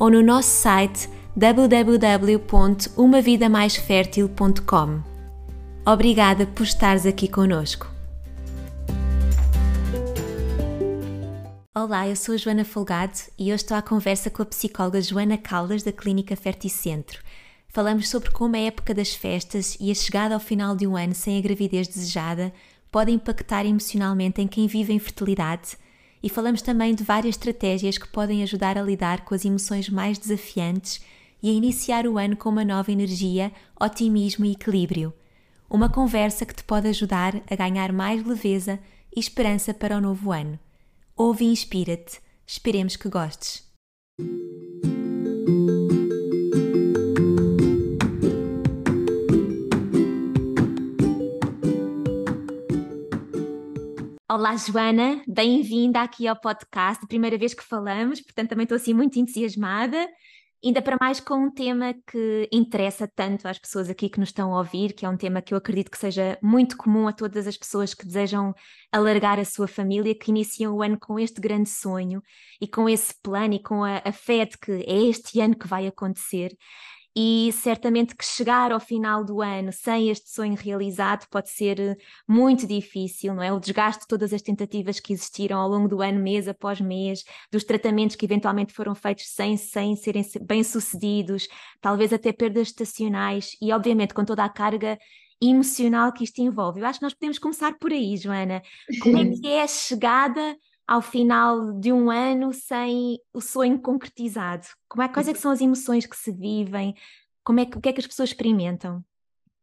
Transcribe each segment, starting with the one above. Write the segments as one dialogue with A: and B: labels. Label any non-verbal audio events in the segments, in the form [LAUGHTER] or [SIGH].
A: ou no nosso site www.umavidamaisfertil.com. Obrigada por estares aqui conosco. Olá, eu sou a Joana Folgado e hoje estou à conversa com a psicóloga Joana Caldas da Clínica Ferticentro. Falamos sobre como a época das festas e a chegada ao final de um ano sem a gravidez desejada pode impactar emocionalmente em quem vive a infertilidade e falamos também de várias estratégias que podem ajudar a lidar com as emoções mais desafiantes e a iniciar o ano com uma nova energia, otimismo e equilíbrio. Uma conversa que te pode ajudar a ganhar mais leveza e esperança para o novo ano. Ouve e inspira-te. Esperemos que gostes. Olá, Joana, bem-vinda aqui ao podcast, primeira vez que falamos, portanto também estou assim muito entusiasmada, ainda para mais com um tema que interessa tanto às pessoas aqui que nos estão a ouvir, que é um tema que eu acredito que seja muito comum a todas as pessoas que desejam alargar a sua família, que iniciam o ano com este grande sonho e com esse plano e com a, a fé de que é este ano que vai acontecer e certamente que chegar ao final do ano sem este sonho realizado pode ser eh, muito difícil, não é? O desgaste de todas as tentativas que existiram ao longo do ano, mês após mês, dos tratamentos que eventualmente foram feitos sem, sem serem bem-sucedidos, talvez até perdas estacionais e, obviamente, com toda a carga emocional que isto envolve. Eu acho que nós podemos começar por aí, Joana. Como é [LAUGHS] que é a chegada ao final de um ano sem o sonho concretizado? Como é, quais é que são as emoções que se vivem? Como é que, o que é que as pessoas experimentam?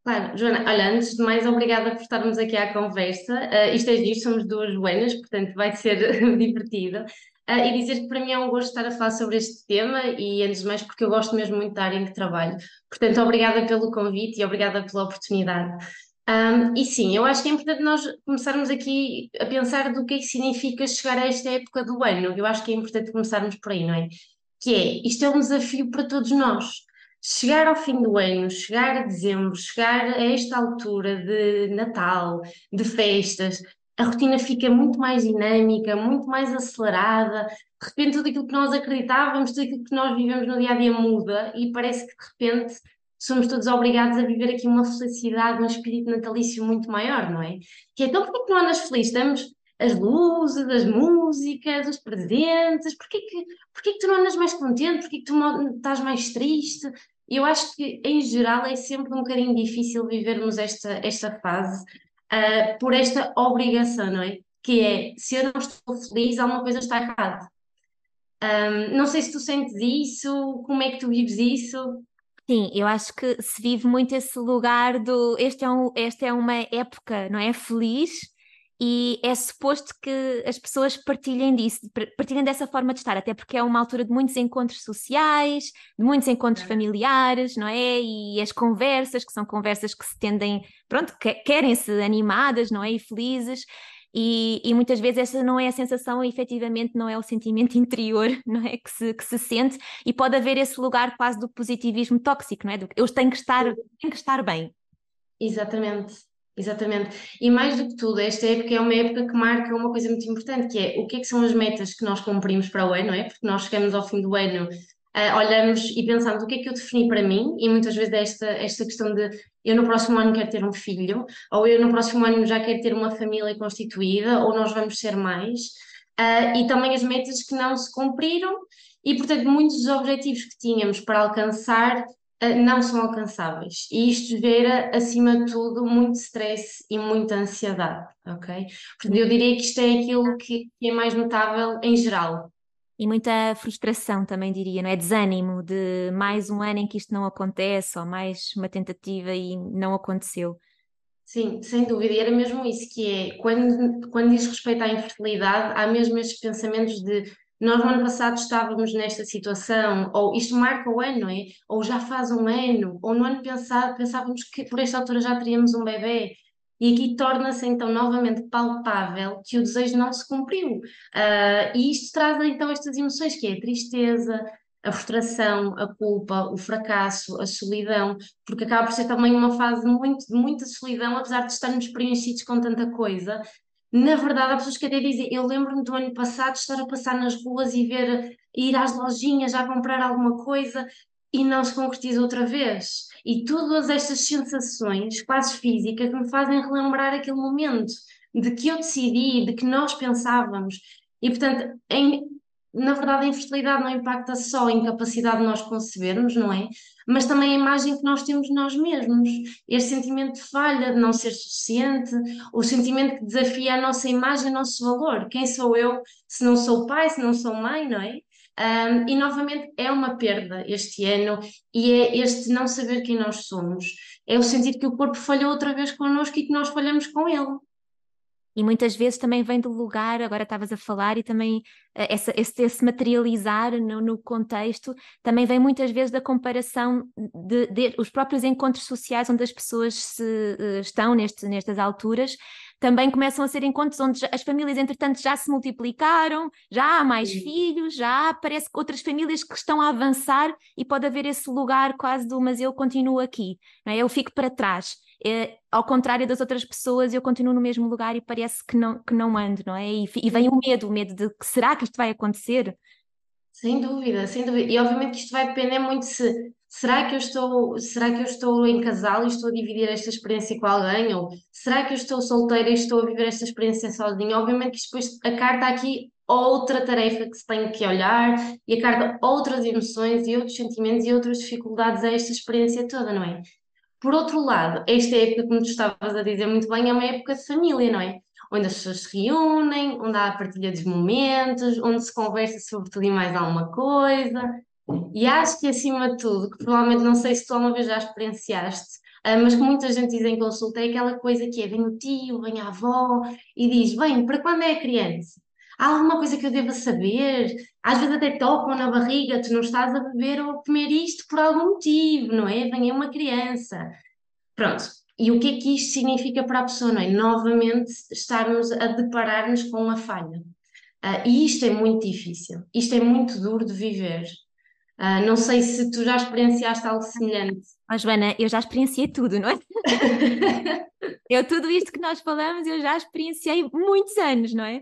B: Claro, Joana, olha, antes de mais, obrigada por estarmos aqui à conversa. Uh, isto é giro, somos duas Joanas, portanto vai ser [LAUGHS] divertido. Uh, e dizer que para mim é um gosto estar a falar sobre este tema e, antes de mais, porque eu gosto mesmo muito da área em que trabalho. Portanto, obrigada pelo convite e obrigada pela oportunidade. Um, e sim, eu acho que é importante nós começarmos aqui a pensar do que é que significa chegar a esta época do ano. Eu acho que é importante começarmos por aí, não é? Que é, isto é um desafio para todos nós. Chegar ao fim do ano, chegar a dezembro, chegar a esta altura de Natal, de festas, a rotina fica muito mais dinâmica, muito mais acelerada. De repente, tudo aquilo que nós acreditávamos, tudo aquilo que nós vivemos no dia a dia muda e parece que de repente somos todos obrigados a viver aqui uma felicidade, um espírito natalício muito maior, não é? Que é, então porquê que não andas feliz? Estamos as luzes, as músicas, os presentes, porquê que, porquê que tu não andas mais contente? Porquê que tu estás mais triste? Eu acho que, em geral, é sempre um bocadinho difícil vivermos esta, esta fase uh, por esta obrigação, não é? Que é, se eu não estou feliz, alguma coisa está errada. Um, não sei se tu sentes isso, como é que tu vives isso?
A: Sim, eu acho que se vive muito esse lugar do este é, um, esta é uma época, não é? Feliz e é suposto que as pessoas partilhem disso, partilhem dessa forma de estar, até porque é uma altura de muitos encontros sociais, de muitos encontros é. familiares, não é? E as conversas, que são conversas que se tendem, pronto, que, querem-se animadas, não é? E felizes. E, e, muitas vezes essa não é a sensação e efetivamente não é o sentimento [LAUGHS] interior não é que se, que se sente e pode haver esse lugar quase do positivismo tóxico, não é? Do, eu tenho que estar, tenho que estar bem.
B: Exatamente, exatamente. E mais do que tudo, esta época é uma época que marca uma coisa muito importante, que é o que é que são as metas que nós cumprimos para o ano, não é? Porque nós chegamos ao fim do ano uh, olhamos e pensamos o que é que eu defini para mim, e muitas vezes é esta, esta questão de eu no próximo ano quero ter um filho, ou eu no próximo ano já quero ter uma família constituída, ou nós vamos ser mais, uh, e também as metas que não se cumpriram, e portanto muitos dos objetivos que tínhamos para alcançar uh, não são alcançáveis, e isto gera acima de tudo muito stress e muita ansiedade, ok? Eu diria que isto é aquilo que é mais notável em geral
A: e muita frustração também diria, não é? Desânimo de mais um ano em que isto não acontece, ou mais uma tentativa e não aconteceu.
B: Sim, sem dúvida, e era mesmo isso que é, quando, quando diz respeito à infertilidade, há mesmo estes pensamentos de nós no ano passado estávamos nesta situação, ou isto marca o ano, não é? Ou já faz um ano, ou no ano passado pensávamos que por esta altura já teríamos um bebê. E aqui torna-se então novamente palpável que o desejo não se cumpriu. Uh, e isto traz então estas emoções, que é a tristeza, a frustração, a culpa, o fracasso, a solidão, porque acaba por ser também uma fase muito, de muita solidão, apesar de estarmos preenchidos com tanta coisa. Na verdade, há pessoas que até dizem, eu lembro-me do ano passado estar a passar nas ruas e ver, ir às lojinhas a comprar alguma coisa e não se concretiza outra vez. E todas estas sensações, quase físicas, me fazem relembrar aquele momento de que eu decidi, de que nós pensávamos. E, portanto, em, na verdade, a infertilidade não impacta só a incapacidade de nós concebermos, não é? Mas também a imagem que nós temos de nós mesmos. Este sentimento de falha, de não ser suficiente, o sentimento que desafia a nossa imagem, o nosso valor. Quem sou eu se não sou pai, se não sou mãe, não é? Um, e novamente é uma perda este ano e é este não saber quem nós somos. É o sentir que o corpo falhou outra vez connosco e que nós falhamos com ele.
A: E muitas vezes também vem do lugar, agora estavas a falar, e também uh, essa, esse, esse, materializar no, no, contexto também vem muitas vezes da comparação de, de, os próprios encontros sociais onde as pessoas se, uh, estão neste, nestas alturas também começam a ser encontros onde as famílias, entretanto, já se multiplicaram, já há mais Sim. filhos, já parece que outras famílias que estão a avançar e pode haver esse lugar quase do mas eu continuo aqui, não é? eu fico para trás. É, ao contrário das outras pessoas, eu continuo no mesmo lugar e parece que não, que não ando, não é? E, e vem o medo, o medo de que será que isto vai acontecer?
B: Sem dúvida, sem dúvida. E obviamente que isto vai depender muito se será que eu estou, será que eu estou em casal e estou a dividir esta experiência com alguém? Ou será que eu estou solteira e estou a viver esta experiência sozinha? Obviamente que depois a carta aqui outra tarefa que se tem que olhar e a carta outras emoções e outros sentimentos e outras dificuldades a esta experiência toda, não é? Por outro lado, esta época, como tu estavas a dizer muito bem, é uma época de família, não é? Onde as pessoas se reúnem, onde há a partilha dos momentos, onde se conversa sobre tudo e mais alguma coisa. E acho que, acima de tudo, que provavelmente não sei se tu alguma vez já experienciaste, ah, mas que muita gente diz em consulta, é aquela coisa que é: vem o tio, vem a avó e diz: Bem, para quando é a criança? Há alguma coisa que eu deva saber? Às vezes até tocam na barriga, tu não estás a beber ou a comer isto por algum motivo, não é? Vem uma criança. Pronto. E o que é que isto significa para a pessoa, não é? Novamente estarmos a deparar-nos com uma falha. Uh, e isto é muito difícil, isto é muito duro de viver. Uh, não sei se tu já experienciaste algo semelhante.
A: Mas, Joana, eu já experienciei tudo, não é? [LAUGHS] eu, tudo isto que nós falamos, eu já experienciei muitos anos, não é?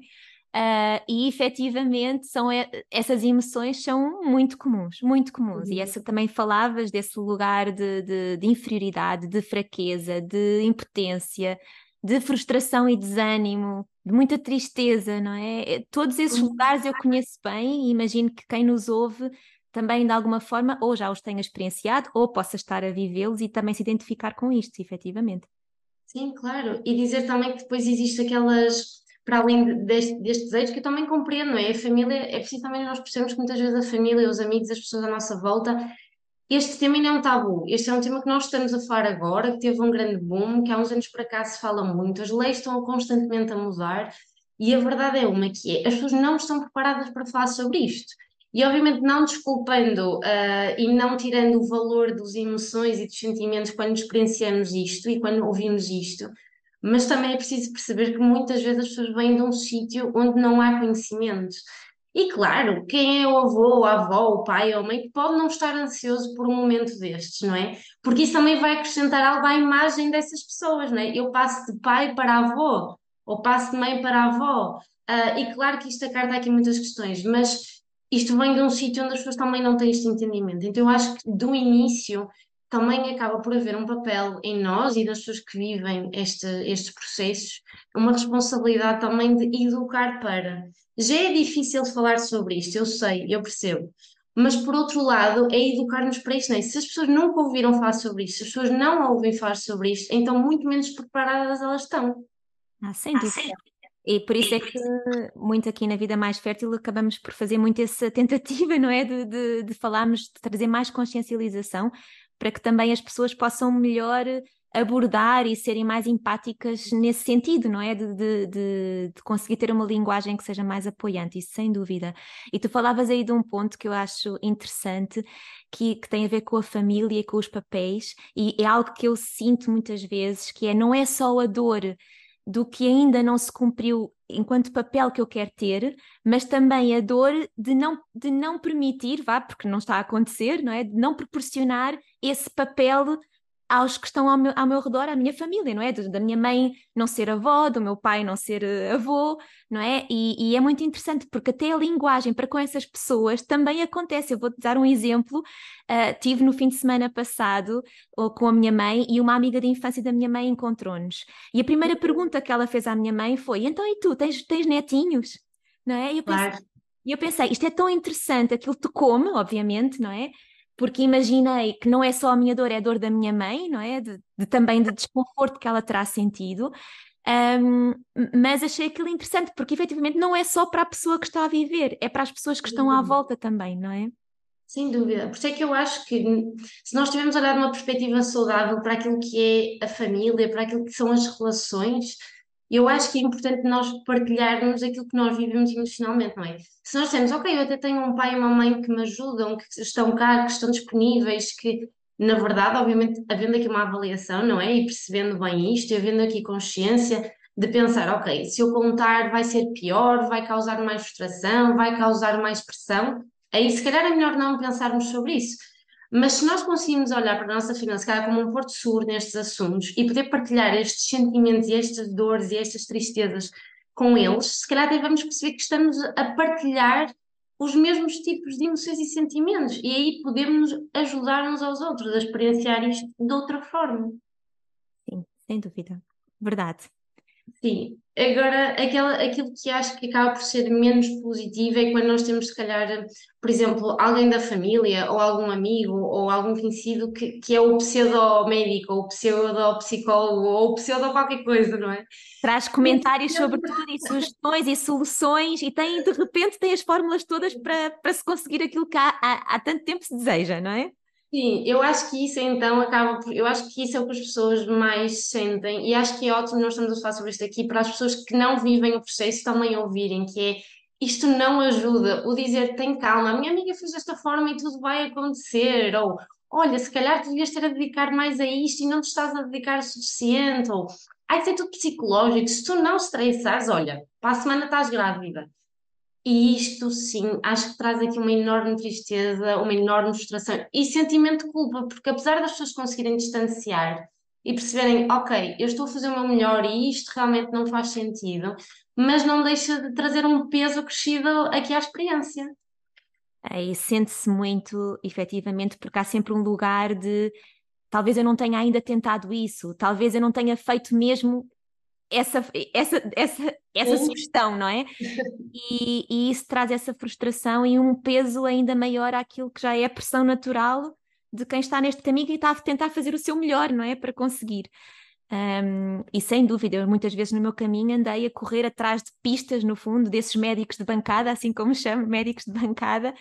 A: Uh, e efetivamente são essas emoções são muito comuns, muito comuns. Uhum. E essa também falavas desse lugar de, de, de, inferioridade, de fraqueza, de impotência, de frustração e desânimo, de muita tristeza, não é? Todos esses uhum. lugares eu conheço bem e imagino que quem nos ouve também de alguma forma ou já os tenha experienciado ou possa estar a vivê-los e também se identificar com isto, efetivamente.
B: Sim, claro. E dizer também que depois existe aquelas, para além deste, deste desejo, que eu também compreendo, não é? A família, é preciso também nós percebemos que muitas vezes a família, os amigos, as pessoas à nossa volta, este tema ainda é um tabu. Este é um tema que nós estamos a falar agora, que teve um grande boom, que há uns anos para cá se fala muito, as leis estão constantemente a mudar, e a verdade é uma que é, as pessoas não estão preparadas para falar sobre isto. E obviamente não desculpando uh, e não tirando o valor das emoções e dos sentimentos quando experienciamos isto e quando ouvimos isto, mas também é preciso perceber que muitas vezes as pessoas vêm de um sítio onde não há conhecimento. E claro, quem é o avô, a avó, o pai ou a mãe pode não estar ansioso por um momento destes, não é? Porque isso também vai acrescentar algo à imagem dessas pessoas, não é? Eu passo de pai para avô, ou passo de mãe para avó. Uh, e claro que isto acarta aqui muitas questões, mas isto vem de um sítio onde as pessoas também não têm este entendimento. Então, eu acho que do início também acaba por haver um papel em nós e das pessoas que vivem este, estes processos, uma responsabilidade também de educar para. Já é difícil falar sobre isto, eu sei, eu percebo. Mas por outro lado, é educar-nos para isto. Não é? Se as pessoas nunca ouviram falar sobre isto, se as pessoas não ouvem falar sobre isto, então muito menos preparadas elas estão.
A: Ah, sem dúvida. E por isso é que muito aqui na Vida Mais Fértil acabamos por fazer muito essa tentativa, [LAUGHS] não é? De, de, de falarmos, de trazer mais consciencialização para que também as pessoas possam melhor abordar e serem mais empáticas nesse sentido, não é? De, de, de, de, conseguir ter uma linguagem que seja mais apoiante, isso sem dúvida. E tu falavas aí de um ponto que eu acho interessante, que, que tem a ver com a família e com os papéis, e é algo que eu sinto muitas vezes, que é não é só a dor do que ainda não se cumpriu enquanto papel que eu quero ter, mas também a dor de não, de não permitir, vá, porque não está a acontecer, não é? De não proporcionar esse papel aos que estão ao meu, ao meu redor, à minha família, não é? Da minha mãe não ser avó, do meu pai não ser eh, avô, não é? E, e, é muito interessante porque até a linguagem para com essas pessoas também acontece. Eu vou-te dar um exemplo. Uh, tive no fim de semana passado com a minha mãe e uma amiga de infância da minha mãe encontrou-nos. E a primeira pergunta que ela fez à minha mãe foi: Então, e tu, tens, tens netinhos? Não é? E eu pensei, claro. E eu pensei, isto é tão interessante, aquilo te come, obviamente, não é? Porque imaginei que não é só a minha dor, é a dor da minha mãe, não é? De, de também de desconforto que ela terá sentido. Um, mas achei aquilo interessante, porque efetivamente não é só para a pessoa que está a viver, é para as pessoas que estão à volta também, não é?
B: Sem dúvida. Por isso é que eu acho que se nós tivermos olhado uma perspectiva saudável para aquilo que é a família, para aquilo que são as relações, eu acho que é importante nós partilharmos aquilo que nós vivemos emocionalmente, não é? Se nós temos, ok, eu até tenho um pai e uma mãe que me ajudam, que estão cá, que estão disponíveis, que na verdade, obviamente, havendo aqui uma avaliação, não é? E percebendo bem isto, e havendo aqui consciência de pensar, ok, se eu contar vai ser pior, vai causar mais frustração, vai causar mais pressão, aí se calhar é melhor não pensarmos sobre isso mas se nós conseguimos olhar para a nossa finança como um porto seguro nestes assuntos e poder partilhar estes sentimentos e estas dores e estas tristezas com eles, se calhar devemos perceber que estamos a partilhar os mesmos tipos de emoções e sentimentos e aí podemos ajudar uns aos outros a experienciar isto de outra forma.
A: Sim, sem dúvida. Verdade.
B: Sim, agora aquela, aquilo que acho que acaba por ser menos positivo é quando nós temos, se calhar, por exemplo, alguém da família, ou algum amigo, ou algum conhecido que, que é o pseudo-médico, ou o pseudo-psicólogo, ou o pseudo qualquer coisa, não é?
A: Traz comentários sobre tudo e sugestões e soluções e tem, de repente, tem as fórmulas todas para, para se conseguir aquilo que há, há, há tanto tempo se deseja, não é?
B: Sim, eu acho que isso então acaba por. Eu acho que isso é o que as pessoas mais sentem, e acho que é ótimo nós estamos a falar sobre isto aqui para as pessoas que não vivem o processo também ouvirem, que é isto não ajuda. O dizer tem calma, a minha amiga fez desta forma e tudo vai acontecer, ou olha, se calhar devias ter a dedicar mais a isto e não te estás a dedicar o suficiente, ou ai, isso é tudo psicológico, se tu não estressares, olha, para a semana estás grávida. E isto, sim, acho que traz aqui uma enorme tristeza, uma enorme frustração e sentimento de culpa, porque apesar das pessoas conseguirem distanciar e perceberem, ok, eu estou a fazer o meu melhor e isto realmente não faz sentido, mas não deixa de trazer um peso acrescido aqui à experiência.
A: E sente-se muito, efetivamente, porque há sempre um lugar de talvez eu não tenha ainda tentado isso, talvez eu não tenha feito mesmo essa, essa, essa, essa sugestão, não é? [LAUGHS] E, e, isso traz essa frustração e um peso ainda maior àquilo que já é a pressão natural de quem está neste caminho e está a tentar fazer o seu melhor, não é? Para conseguir. Um, e sem dúvida, eu muitas vezes no meu caminho andei a correr atrás de pistas, no fundo, desses médicos de bancada, assim como chamo, médicos de bancada,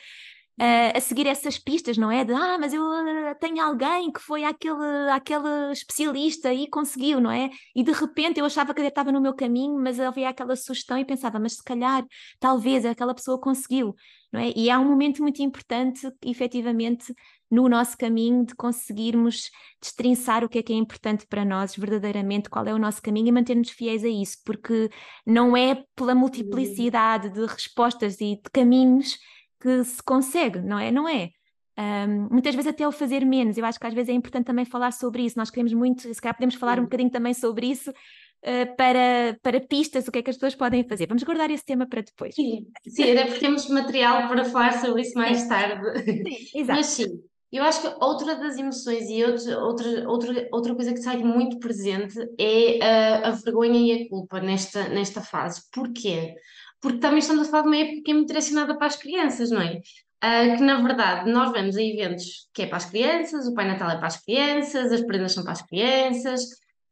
A: uh, a seguir essas pistas, não é? De ah, mas eu uh, tenho alguém que foi aquele, aquele especialista e conseguiu, não é? E de repente eu achava que ele estava no meu caminho, mas havia aquela sugestão e pensava, mas se calhar, talvez aquela pessoa conseguiu, não é? E há um momento muito importante, efetivamente, no nosso caminho de conseguirmos destrinçar o que é que é importante para nós verdadeiramente, qual é o nosso caminho e manter-nos fiéis a isso, porque não é pela multiplicidade de respostas e de caminhos que se consegue, não é? Não é? Um, muitas vezes até o fazer menos, eu acho que às vezes é importante também falar sobre isso, nós queremos muito, se calhar podemos falar um bocadinho também sobre isso, uh, para, para pistas, o que é que as pessoas podem fazer. Vamos guardar esse tema para depois.
B: Sim, sim até porque temos material para falar sobre isso mais sim. tarde. Sim, [LAUGHS] exato. Mas sim, eu acho que outra das emoções e outra, outra, outra, outra coisa que sai muito presente é a, a vergonha e a culpa nesta, nesta fase. Porquê? porque também estamos a falar de uma época que é muito direcionada para as crianças, não é? Uh, que na verdade nós vamos a eventos que é para as crianças, o Pai Natal é para as crianças, as prendas são para as crianças,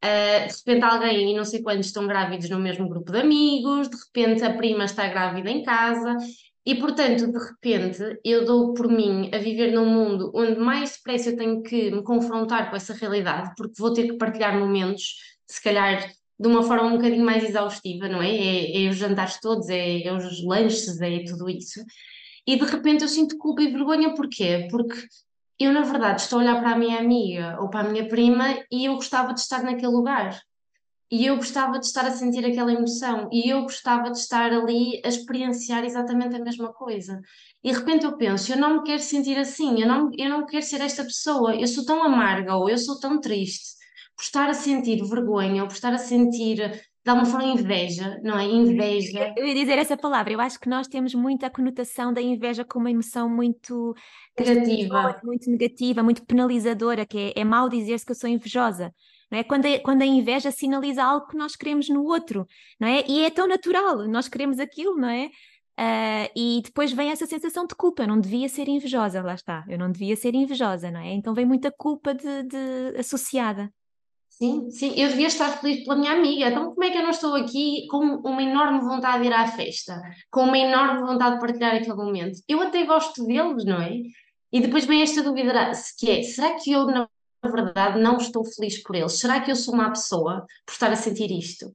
B: uh, de repente alguém e não sei quantos estão grávidos no mesmo grupo de amigos, de repente a prima está grávida em casa, E portanto, de repente, eu dou por mim a viver num mundo onde mais depressa eu tenho que me confrontar com essa realidade, porque vou ter que partilhar momentos, se calhar de uma forma um bocadinho mais exaustiva, não é? É, é os jantares todos, é, é os lanches, é tudo isso. E de repente eu sinto culpa e vergonha, porquê? Porque eu, na verdade, estou a olhar para a minha amiga ou para a minha prima e eu gostava de estar naquele lugar. E eu gostava de estar a sentir aquela emoção, e eu gostava de estar ali a experienciar exatamente a mesma coisa. E de repente eu penso, eu não me quero sentir assim, eu não, eu não quero ser esta pessoa, eu sou tão amarga ou eu sou tão triste por estar a sentir vergonha ou por estar a sentir de alguma forma inveja, não é? Inveja.
A: Eu ia dizer essa palavra, eu acho que nós temos muita conotação da inveja como uma emoção muito
B: negativa,
A: muito negativa, muito penalizadora, que é, é mau dizer-se que eu sou invejosa. Não é? Quando, a, quando a inveja sinaliza algo que nós queremos no outro, não é? E é tão natural, nós queremos aquilo, não é? Uh, e depois vem essa sensação de culpa, eu não devia ser invejosa, lá está, eu não devia ser invejosa, não é? Então vem muita culpa de, de associada.
B: Sim, sim, eu devia estar feliz pela minha amiga, então como é que eu não estou aqui com uma enorme vontade de ir à festa, com uma enorme vontade de partilhar aquele momento? Eu até gosto deles, não é? E depois vem esta dúvida que é, será que eu na verdade, não estou feliz por eles. Será que eu sou má pessoa por estar a sentir isto?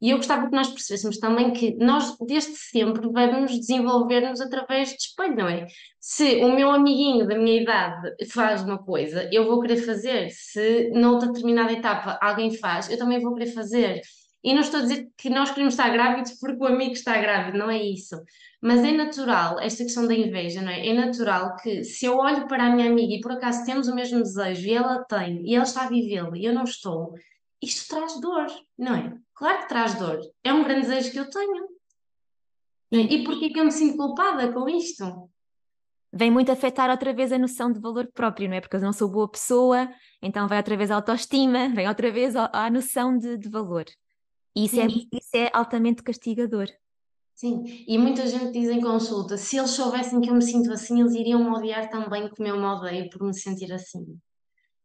B: E eu gostava que nós percebêssemos também que nós, desde sempre, vamos desenvolver-nos através de espelho, não é? Se o meu amiguinho da minha idade faz uma coisa, eu vou querer fazer. Se noutra determinada etapa alguém faz, eu também vou querer fazer. E não estou a dizer que nós queremos estar grávidos porque o amigo está grávido, não é isso. Mas é natural, esta questão da inveja, não é? É natural que se eu olho para a minha amiga e por acaso temos o mesmo desejo e ela tem, e ela está a vivê-lo e eu não estou, isto traz dor, não é? Claro que traz dor. É um grande desejo que eu tenho. E porquê que eu me sinto culpada com isto?
A: Vem muito afetar outra vez a noção de valor próprio, não é? Porque eu não sou boa pessoa, então vai outra vez a autoestima, vem outra vez a, noção de, de valor. E isso é, isso é altamente castigador.
B: Sim, e muita gente diz em consulta, se eles soubessem que eu me sinto assim, eles iriam me odiar também como eu me odeio por me sentir assim.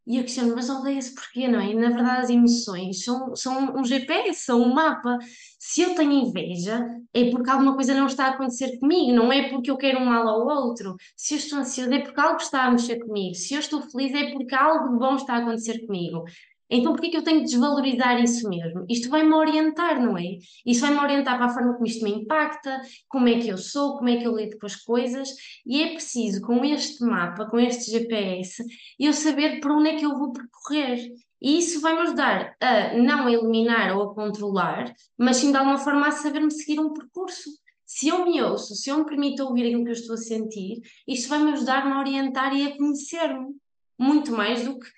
B: E eu questiono, mas odeia-se porquê, não é? E na verdade as emoções são, são um GPS, são um mapa. Se eu tenho inveja, é porque alguma coisa não está a acontecer comigo, não é porque eu quero um mal ao outro. Se eu estou ansiosa, é porque algo está a mexer comigo. Se eu estou feliz, é porque algo bom está a acontecer comigo. Então, por que eu tenho que desvalorizar isso mesmo? Isto vai-me orientar, não é? Isto vai-me orientar para a forma como isto me impacta, como é que eu sou, como é que eu lido com as coisas, e é preciso, com este mapa, com este GPS, eu saber para onde é que eu vou percorrer. E isso vai-me ajudar a não eliminar ou a controlar, mas sim de alguma forma a saber-me seguir um percurso. Se eu me ouço, se eu me permito ouvir aquilo que eu estou a sentir, isto vai-me ajudar-me a orientar e a conhecer-me muito mais do que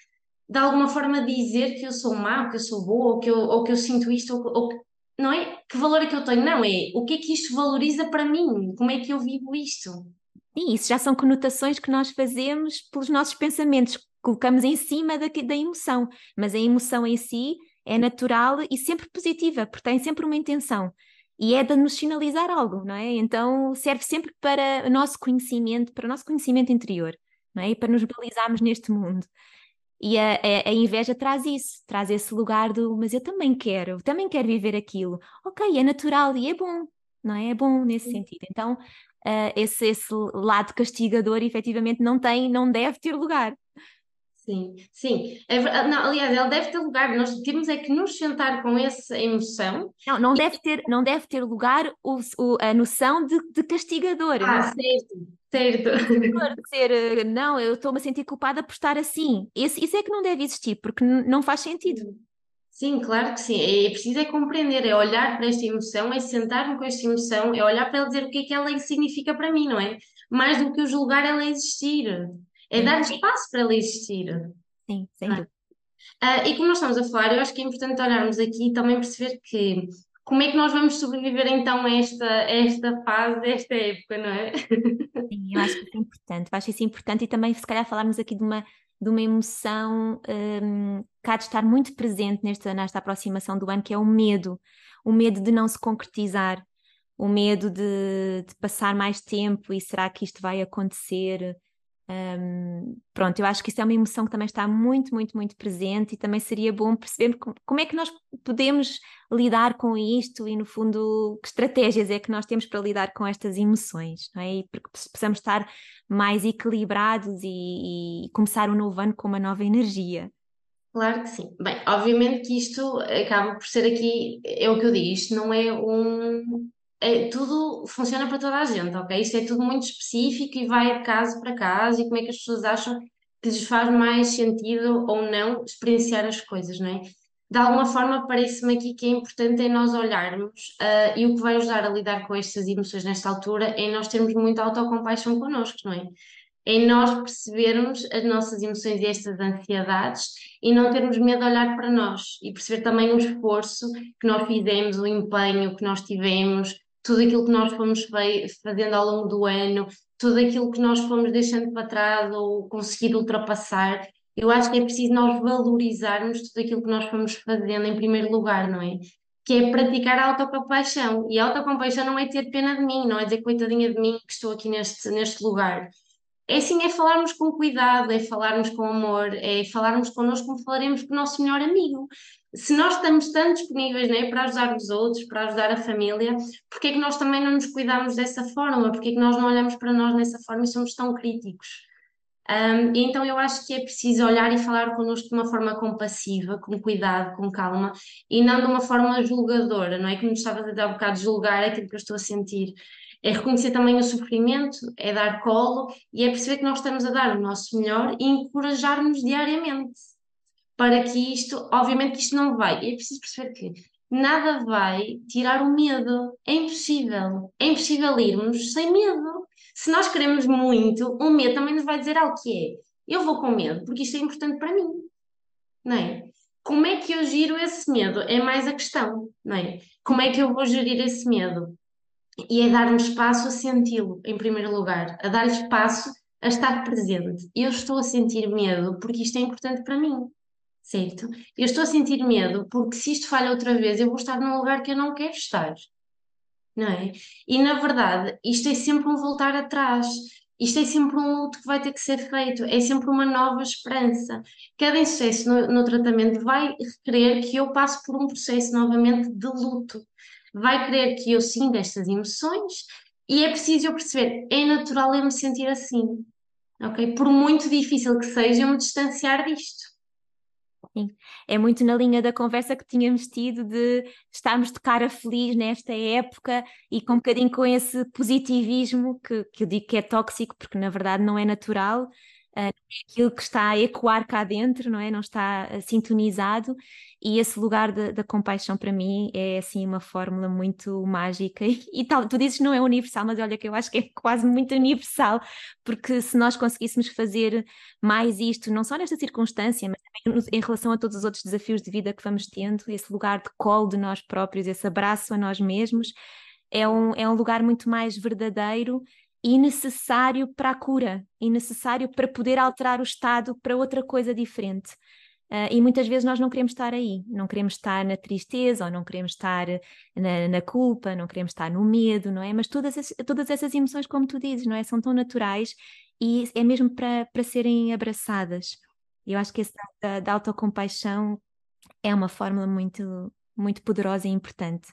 B: de alguma forma dizer que eu sou má, que eu sou boa, ou que eu, ou que eu sinto isto, ou, ou não é? Que valor é que eu tenho? Não, é o que é que isto valoriza para mim? Como é que eu vivo isto?
A: Sim, isso já são conotações que nós fazemos pelos nossos pensamentos, colocamos em cima da, da emoção, mas a emoção em si é natural e sempre positiva, porque tem sempre uma intenção. E é de nos sinalizar algo, não é? Então serve sempre para o nosso conhecimento, para o nosso conhecimento interior, não é? E para nos balizarmos neste mundo. E a, a, a, inveja traz isso, traz esse lugar do, mas eu também quero, também quero viver aquilo. Ok, é natural e é bom, não é? É bom nesse Sim. sentido. Então, uh, esse, esse lado castigador efetivamente não tem, não deve ter lugar.
B: Sim, sim. É, não, aliás, ele deve ter lugar. Nós temos é que nos sentar com essa emoção.
A: Não, não, deve, ter, não deve ter lugar o, o a noção de, de castigador.
B: Ah, certo. Certo.
A: Dizer, eh, não, eu estou-me a sentir culpada por estar assim. Esse, isso é que não deve existir, porque não faz sentido.
B: Sim, claro que sim. É preciso é compreender, é olhar para esta emoção, é sentar-me com esta emoção, é olhar para ela dizer o que é que ela significa para mim, não é? Mais do que o julgar ela existir. É dar espaço para ela existir.
A: Sim, sem dúvida.
B: Ah, e como nós estamos a falar, eu acho que é importante olharmos aqui e também perceber que como é que nós vamos sobreviver então a esta, a esta fase, a esta época, não é? [LAUGHS]
A: Sim, eu acho que isso é importante, eu acho isso importante e também se calhar falarmos aqui de uma, de uma emoção um, que há de estar muito presente nesta, nesta aproximação do ano, que é o medo, o medo de não se concretizar, o medo de, de passar mais tempo e será que isto vai acontecer? Um, pronto, eu acho que isso é uma emoção que também está muito, muito, muito presente e também seria bom perceber como, é que nós podemos lidar com isto e, no fundo, que estratégias é que nós temos para lidar com estas emoções, não é? E porque possamos estar mais equilibrados e, e começar o um novo ano com uma nova energia.
B: Claro que sim. Bem, obviamente que isto acaba por ser aqui, é o que eu digo, isto não é um, é, tudo funciona para toda a gente, ok? Isto é tudo muito específico e vai de caso para caso e como é que as pessoas acham que lhes faz mais sentido ou não experienciar as coisas, não é? De alguma forma, parece-me aqui que é importante é nós olharmos uh, e o que vai ajudar a lidar com estas emoções nesta altura é nós termos muita autocompaixão connosco, não é? É nós percebermos as nossas emoções e estas ansiedades e não termos medo de olhar para nós e perceber também o esforço que nós fizemos, o empenho que nós tivemos, tudo aquilo que nós fomos fazendo ao longo do ano, tudo aquilo que nós fomos deixando para trás ou conseguir ultrapassar, eu acho que é preciso nós valorizarmos tudo aquilo que nós fomos fazendo em primeiro lugar, não é? Que é praticar a autocompaixão. E a autocompaixão não é ter pena de mim, não é dizer coitadinha de mim que estou aqui neste, neste lugar. É sim, é falarmos com cuidado, é falarmos com amor, é falarmos connosco como falaremos com o nosso melhor amigo se nós estamos tão disponíveis né, para ajudar os outros, para ajudar a família, porque é que nós também não nos cuidamos dessa forma? Porque é que nós não olhamos para nós dessa forma e somos tão críticos? Um, então eu acho que é preciso olhar e falar connosco de uma forma compassiva, com cuidado, com calma, e não de uma forma julgadora, não é? Como estava a dizer há bocado, julgar aquilo que eu estou a sentir. É reconhecer também o sofrimento, é dar colo e é perceber que nós estamos a dar o nosso melhor e encorajar-nos diariamente para que isto, obviamente que isto não vai, é preciso perceber que nada vai tirar o medo, é impossível, é impossível irmos sem medo. Se nós queremos muito, o medo também nos vai dizer algo que é, eu vou com medo, porque isto é importante para mim, não é? Como é que eu giro esse medo? É mais a questão, não é? Como é que eu vou gerir esse medo? E é dar-me espaço a senti-lo, em primeiro lugar, a dar-lhe espaço a estar presente. Eu estou a sentir medo porque isto é importante para mim certo? Eu estou a sentir medo porque se isto falha outra vez, eu vou estar num lugar que eu não quero estar, não é? E na verdade, isto é sempre um voltar atrás. Isto é sempre um luto que vai ter que ser feito, é sempre uma nova esperança. Cada insucesso no, no tratamento vai requerer que eu passe por um processo novamente de luto. Vai querer que eu sinta estas emoções e é preciso eu perceber, é natural eu me sentir assim, ok? Por muito difícil que seja, eu me distanciar disto.
A: Sim. É muito na linha da conversa que tínhamos tido de estarmos de cara feliz nesta época e com um bocadinho com esse positivismo que, que eu digo que é tóxico, porque na verdade não é natural, aquilo que está a ecoar cá dentro, não é? Não está uh, sintonizado. E esse lugar da compaixão para mim é assim uma fórmula muito mágica. [LAUGHS] E, e, tal, tu dizes que não é universal, mas olha que eu acho que é quase muito universal, porque se nós conseguíssemos fazer mais isto, não só nesta circunstância, mas também em relação a todos os outros desafios de vida que vamos tendo, esse lugar de colo de nós próprios, esse abraço a nós mesmos, é um, é um lugar muito mais verdadeiro e necessário para a cura e necessário para poder alterar o estado para outra coisa diferente. Uh, e muitas vezes nós não queremos estar aí, não queremos estar na tristeza ou não queremos estar na, na culpa, não queremos estar no medo, não é? Mas todas, as, todas essas emoções, como tu dizes, não é? São tão naturais e é mesmo para, para serem abraçadas. Eu acho que esse da, da autocompaixão é uma fórmula muito, muito poderosa e importante.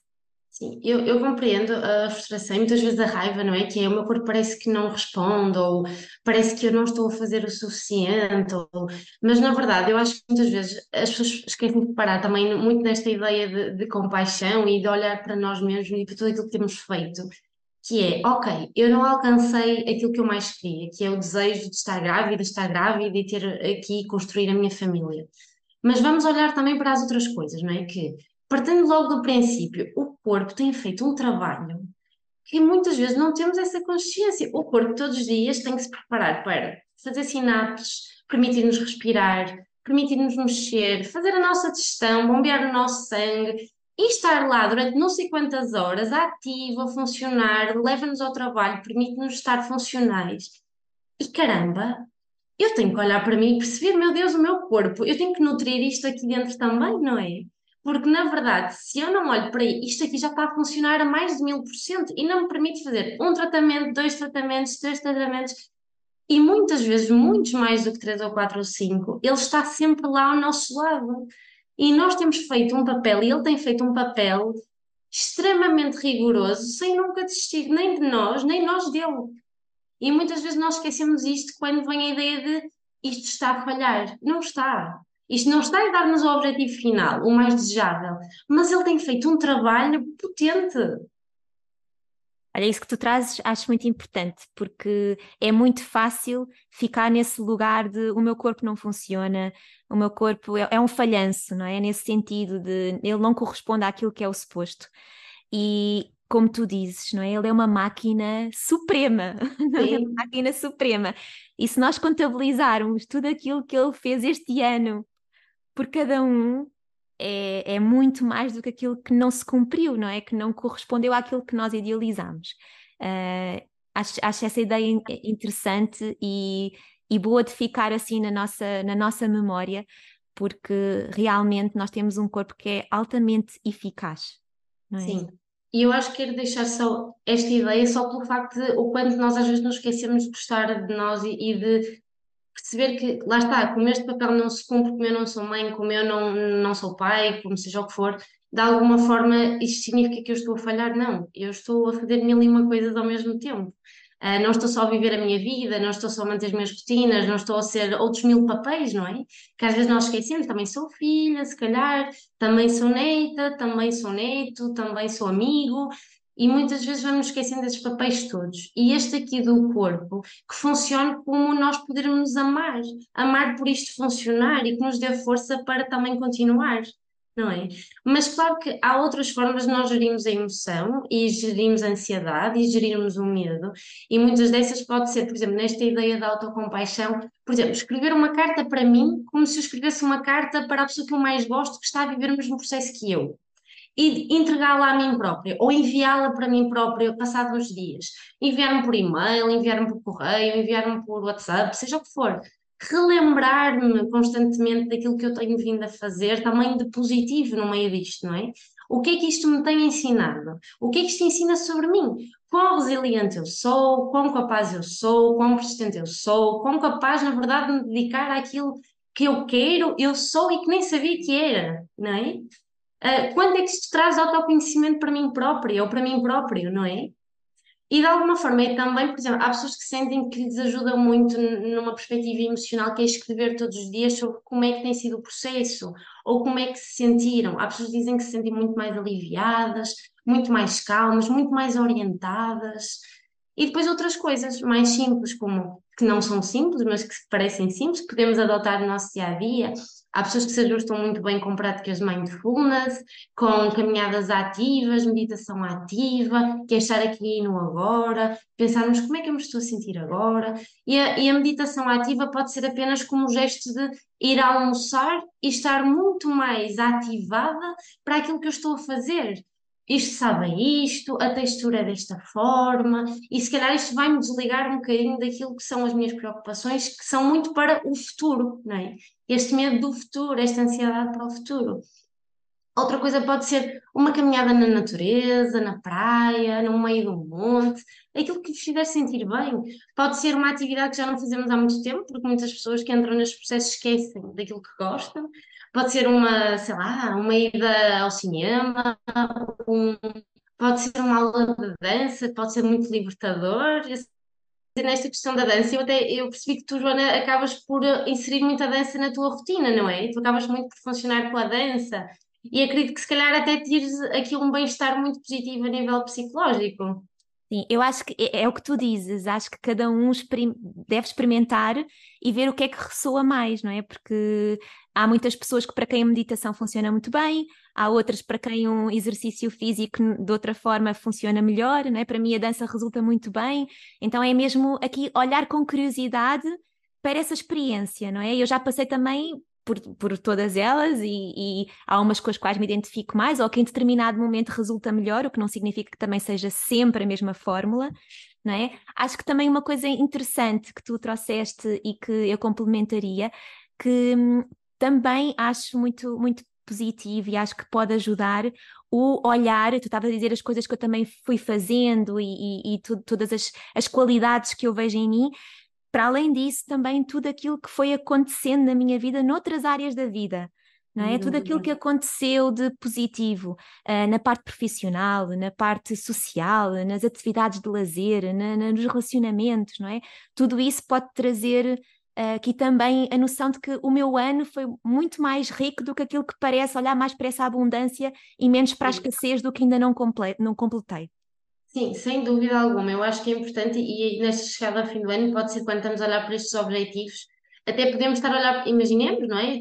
B: Sim, eu, eu compreendo a frustração e muitas vezes a raiva, não é? Que é o meu corpo parece que não responde, ou parece que eu não estou a fazer o suficiente, ou... mas na verdade eu acho que muitas vezes as pessoas esquecem de parar também muito nesta ideia de, de compaixão e de olhar para nós mesmos e para tudo aquilo que temos feito, que é, ok, eu não alcancei aquilo que eu mais queria, que é o desejo de estar grávida, estar grávida e ter aqui, construir a minha família. Mas vamos olhar também para as outras coisas, não é? Que partindo logo do princípio, o corpo tem feito um trabalho que muitas vezes não temos essa consciência. O corpo todos os dias tem que se preparar para fazer sinapses, permitir-nos respirar, permitir-nos mexer, fazer a nossa digestão, bombear o nosso sangue e estar lá durante não sei quantas horas, ativo, a funcionar, leva-nos ao trabalho, permite-nos estar funcionais. E caramba, eu tenho que olhar para mim e perceber, meu Deus, o meu corpo, eu tenho que nutrir isto aqui dentro também, não é? Porque, na verdade, se eu não olho para isto aqui já está a funcionar a mais de mil por cento e não me permite fazer um tratamento, dois tratamentos, três tratamentos. e muitas vezes, muitos mais do que três ou quatro ou cinco, ele está sempre lá ao nosso lado. E nós temos feito um papel, e ele tem feito um papel extremamente rigoroso, sem nunca desistir nem de nós, nem nós dele. E muitas vezes nós esquecemos isto quando vem a ideia de isto está a falhar. Não está. Isto não está a dar-nos o objetivo final, o mais desejável, mas ele tem feito um trabalho potente.
A: Olha, isso que tu trazes acho muito importante, porque é muito fácil ficar nesse lugar de o meu corpo não funciona, o meu corpo é, é um falhanço, não é? Nesse sentido de ele não corresponde àquilo que é o suposto. E como tu dizes, não é? Ele é uma máquina suprema, [LAUGHS] é uma máquina suprema. E se nós contabilizarmos tudo aquilo que ele fez este ano por cada um, é, é muito mais do que aquilo que não se cumpriu, não é? Que não correspondeu àquilo que nós idealizamos. Uh, acho, acho essa ideia interessante e, e boa de ficar assim na nossa, na nossa memória, porque realmente nós temos um corpo que é altamente eficaz. Não é?
B: Sim. E eu acho que quero deixar só esta ideia só pelo facto de o quanto nós às vezes nos esquecemos de gostar de nós e, e de perceber que, lá está, como este papel não se cumpre, como eu não sou mãe, como eu não, não sou pai, como seja o que for, de alguma forma isto significa que eu estou a falhar? Não, eu estou a fazer mil e uma coisas ao mesmo tempo. Uh, não estou só a viver a minha vida, não estou só a manter as minhas rotinas, não estou a ser outros mil papéis, não é? Que às vezes nós esquecemos, também sou filha, se calhar, também sou neta, também sou neto, também sou amigo, e muitas vezes vamos esquecendo desses papéis todos. E este aqui do corpo, que funcione como nós podermos amar, amar por isto funcionar e que nos dê força para também continuar, não é? Mas claro que há outras formas de nós gerirmos a emoção e gerirmos a ansiedade e gerirmos o medo, e muitas dessas pode ser, por exemplo, nesta ideia da autocompaixão, por exemplo, escrever uma carta para mim como se eu escrevesse uma carta para a pessoa que eu mais gosto, que está a viver o mesmo processo que eu e entregá-la a mim própria ou enviá-la para mim própria passado uns dias. Enviar-me por e-mail, enviar-me por correio, enviar-me por WhatsApp, seja o que for. Relembrar-me constantemente daquilo que eu tenho vindo a fazer, também de positivo no meio disto, não é? O que é que isto me tem ensinado? O que é que isto ensina sobre mim? Quão resiliente eu sou, quão capaz eu sou, quão persistente eu sou, quão capaz, na verdade, de me dedicar àquilo que eu quero, eu sou e que nem sabia que era, não é? Uh, quando é que isto traz autoconhecimento para mim própria ou para mim próprio, não é? E de alguma forma é também, por exemplo, há pessoas que sentem que lhes ajuda muito numa perspectiva emocional, que é escrever todos os dias sobre como é que tem sido o processo ou como é que se sentiram. Há pessoas que dizem que se sentem muito mais aliviadas, muito mais calmas, muito mais orientadas. E depois outras coisas mais simples, como que não são simples, mas que parecem simples, que podemos adotar no nosso dia a dia. Há pessoas que se ajustam muito bem com práticas de mindfulness, com caminhadas ativas, meditação ativa, que é estar aqui no agora, pensarmos como é que eu me estou a sentir agora. E a, e a meditação ativa pode ser apenas como um gesto de ir almoçar e estar muito mais ativada para aquilo que eu estou a fazer isto sabe isto, a textura é desta forma, e se calhar isto vai-me desligar um bocadinho daquilo que são as minhas preocupações, que são muito para o futuro, não é? Este medo do futuro, esta ansiedade para o futuro. Outra coisa pode ser uma caminhada na natureza, na praia, no meio do monte, aquilo que vos fizer sentir bem. Pode ser uma atividade que já não fazemos há muito tempo, porque muitas pessoas que entram nestes processos esquecem daquilo que gostam. Pode ser uma, sei lá, uma ida ao cinema, um, pode ser uma aula de dança, pode ser muito libertador. Nesta questão da dança, eu até eu percebi que tu, Joana, acabas por inserir muita dança na tua rotina, não é? Tu acabas muito por funcionar com a dança. E acredito que se calhar até tires aqui um bem-estar muito positivo a nível psicológico.
A: Sim, eu acho que é, é, o que tu dizes, acho que cada um deve experimentar e ver o que é que ressoa mais, não é? Porque há muitas pessoas que para quem a meditação funciona muito bem, há outras para quem um exercício físico de outra forma funciona melhor, não é? Para mim a dança resulta muito bem, então é mesmo aqui olhar com curiosidade para essa experiência, não é? Eu já passei também por, por todas elas e, e, há umas com as quais me identifico mais ou que em determinado momento resulta melhor, o que não significa que também seja sempre a mesma fórmula, não é? Acho que também uma coisa interessante que tu trouxeste e que eu complementaria, que hum, também acho muito, muito positivo e acho que pode ajudar o olhar, tu estavas a dizer as coisas que eu também fui fazendo e, e, e tu, todas as, as qualidades que eu vejo em mim, para além disso, também tudo aquilo que foi acontecendo na minha vida, noutras áreas da vida. Não é? Tudo aquilo que aconteceu de positivo uh, na parte profissional, na parte social, nas atividades de lazer, na, na, nos relacionamentos, não é? Tudo isso pode trazer uh, aqui também a noção de que o meu ano foi muito mais rico do que aquilo que parece, olhar mais para essa abundância e menos para a escassez do que ainda não, comple não completei.
B: Sim, sem dúvida alguma. Eu acho que é importante e nesta chegada ao fim do ano pode ser quando estamos a olhar para estes objetivos, até podemos estar a olhar, imaginemos, não é?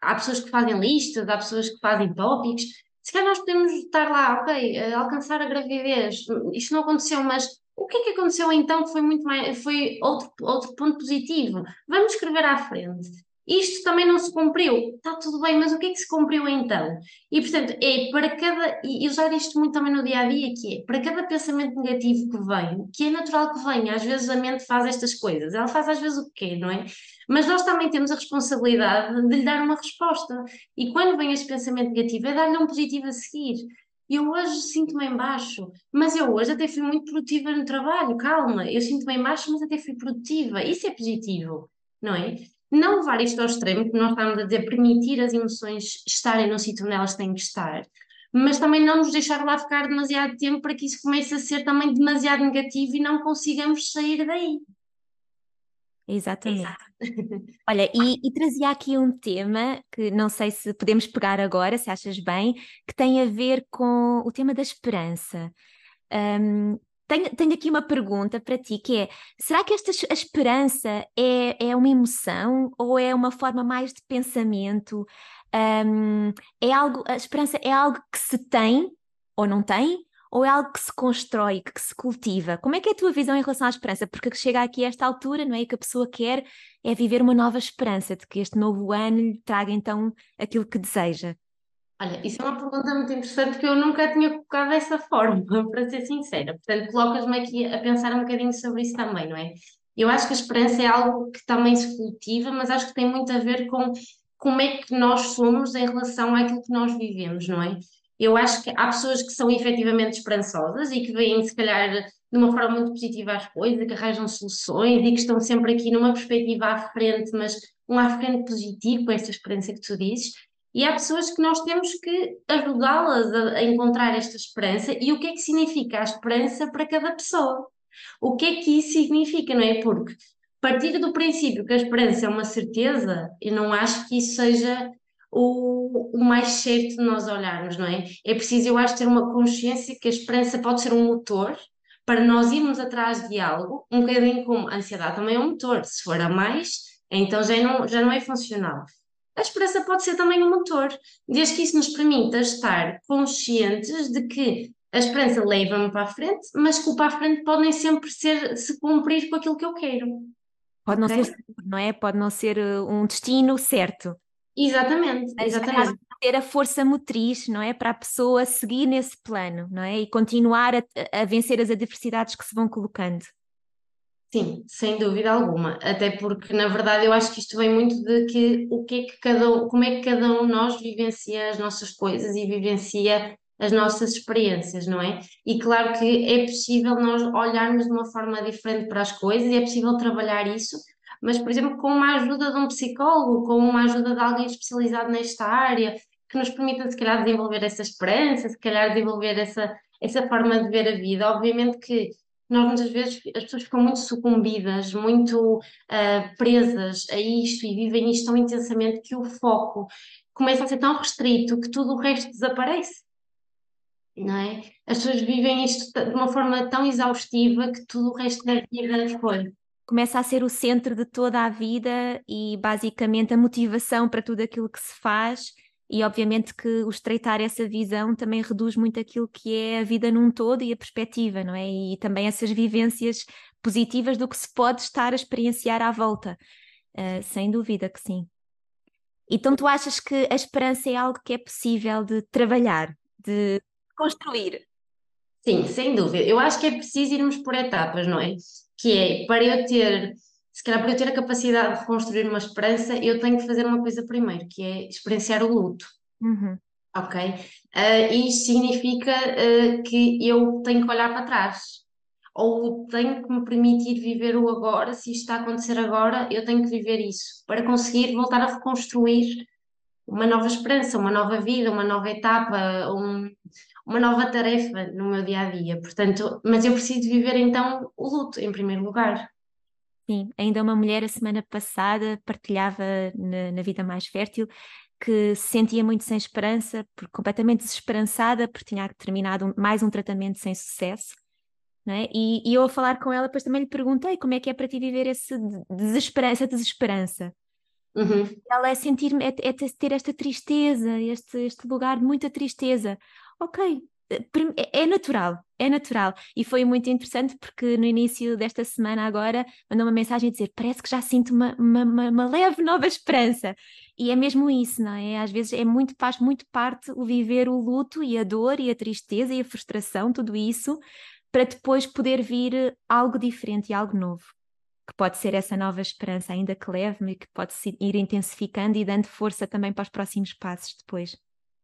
B: Há pessoas que fazem listas, há pessoas que fazem tópicos. Se calhar nós podemos estar lá, ok, alcançar a gravidez, isto não aconteceu, mas o que é que aconteceu então que foi muito mais, foi outro, outro ponto positivo? Vamos escrever à frente. Isto também não se cumpriu. Está tudo bem, mas o que é que se cumpriu então? E, portanto, é para cada. E usar isto muito também no dia a dia, que é para cada pensamento negativo que vem, que é natural que venha, às vezes a mente faz estas coisas, ela faz às vezes o que quer, não é? Mas nós também temos a responsabilidade de lhe dar uma resposta. E quando vem este pensamento negativo, é dar-lhe um positivo a seguir. Eu hoje sinto-me em baixo, mas eu hoje até fui muito produtiva no trabalho, calma, eu sinto-me em baixo, mas até fui produtiva. Isso é positivo, não é? Não levar isto ao extremo, que nós estamos a dizer, permitir as emoções estarem no sítio onde elas têm que estar, mas também não nos deixar lá ficar demasiado tempo para que isso comece a ser também demasiado negativo e não consigamos sair daí.
A: Exatamente. [LAUGHS] Olha, e, e, trazia aqui um tema que não sei se podemos pegar agora, se achas bem, que tem a ver com o tema da esperança. Um, tenho, tenho aqui uma pergunta para ti, que é: será que esta a esperança é, é uma emoção ou é uma forma mais de pensamento? Um, é algo, a esperança é algo que se tem ou não tem? Ou é algo que se constrói, que se cultiva? Como é que é a tua visão em relação à esperança? Porque chega aqui a esta altura, não é? E que a pessoa quer é viver uma nova esperança, de que este novo ano lhe traga então aquilo que deseja.
B: Olha, isso é uma pergunta muito interessante que eu nunca tinha colocado dessa [LAUGHS] forma, para ser sincera. Portanto, colocas-me aqui a pensar um bocadinho sobre isso também, não é? Eu acho que a esperança é algo que também se cultiva, mas acho que tem muito a ver com como é que nós somos em relação àquilo que nós vivemos, não é? Eu acho que há pessoas que são efetivamente esperançosas e que veem, se calhar, de uma forma muito positiva as coisas, que arranjam soluções e que estão sempre aqui numa perspectiva à frente, mas um à frente positivo, com esta esperança que tu dizes. E há pessoas que nós temos que ajudá-las a, encontrar esta esperança e o que é que significa a esperança para cada pessoa. O que é que isso significa, não é? Porque partir do princípio que a esperança é uma certeza, eu não acho que isso seja o, o mais certo de nós olharmos, não é? É preciso, eu acho, ter uma consciência que a esperança pode ser um motor para nós irmos atrás de algo, um bocadinho como a ansiedade também é um motor, se for a mais, então já não, já não é funcional a esperança pode ser também um motor, desde que isso nos permita estar conscientes de que a esperança leva-me para a frente, mas que o para a frente pode nem sempre ser, se cumprir com aquilo que eu quero.
A: Pode não okay? ser, não é? Pode não ser uh, um destino certo.
B: Exatamente, exatamente.
A: Ter a força motriz, não é? Para a pessoa seguir nesse plano, não é? E continuar a, a vencer as adversidades que se vão colocando.
B: Sim, sem dúvida alguma. Até porque, na verdade, eu acho que isto vem muito de que o que é que cada um, como é que cada um nós vivencia as nossas coisas e vivencia as nossas experiências, não é? E claro que é possível nós olharmos de uma forma diferente para as coisas e é possível trabalhar isso, mas, por exemplo, com uma ajuda de um psicólogo, com uma ajuda de alguém especializado nesta área, que nos permita, se calhar, desenvolver essa esperança, se calhar, desenvolver essa, essa forma de ver a vida. Obviamente que nós muitas vezes as pessoas ficam muito sucumbidas, muito uh, presas a isto e vivem isto tão intensamente que o foco começa a ser tão restrito que tudo o resto desaparece. Não é? As pessoas vivem isto de uma forma tão exaustiva que tudo o resto da vida foi.
A: Começa a ser o centro de toda a vida e basicamente a motivação para tudo aquilo que se faz e obviamente que o estreitar essa visão também reduz muito aquilo que é a vida num todo e a perspectiva, não é? E também essas vivências positivas do que se pode estar a experienciar à volta. Uh, sem dúvida que sim. Então tu achas que a esperança é algo que é possível de trabalhar, de construir?
B: Sim, sem dúvida. Eu acho que é preciso irmos por etapas, não é? Que é, para eu ter se calhar para eu ter a capacidade de construir uma esperança, eu tenho que fazer uma coisa primeiro, que é experienciar o luto.
A: Uhum.
B: Ok? Uh, isto significa uh, que eu tenho que olhar para trás. ou tenho que me permitir viver o agora, se isto está a acontecer agora, eu tenho que viver isso, para conseguir voltar a reconstruir uma nova esperança, uma nova vida, uma nova etapa, um, uma nova tarefa no meu dia a dia. Portanto, mas eu preciso viver então o luto em primeiro lugar.
A: Sim, ainda uma mulher a semana passada partilhava na, na Vida Mais Fértil que se sentia muito sem esperança, por, completamente desesperançada, porque tinha terminado um, mais um tratamento sem sucesso. É? E, e, eu a falar com ela, depois também lhe perguntei como é que é para ti viver esse desesperança, essa desesperança.
B: Uhum.
A: Ela é sentir, é, é, ter esta tristeza, este, este lugar de muita tristeza. Ok, é, é natural, é natural. E foi muito interessante porque no início desta semana agora mandou uma mensagem a dizer parece que já sinto uma, uma, uma, leve nova esperança. E é mesmo isso, não é? Às vezes é muito, faz muito parte o viver o luto e a dor e a tristeza e a frustração, tudo isso, para depois poder vir algo diferente e algo novo. Que pode ser essa nova esperança, ainda que leve, e que pode ir intensificando e dando força também para os próximos passos depois.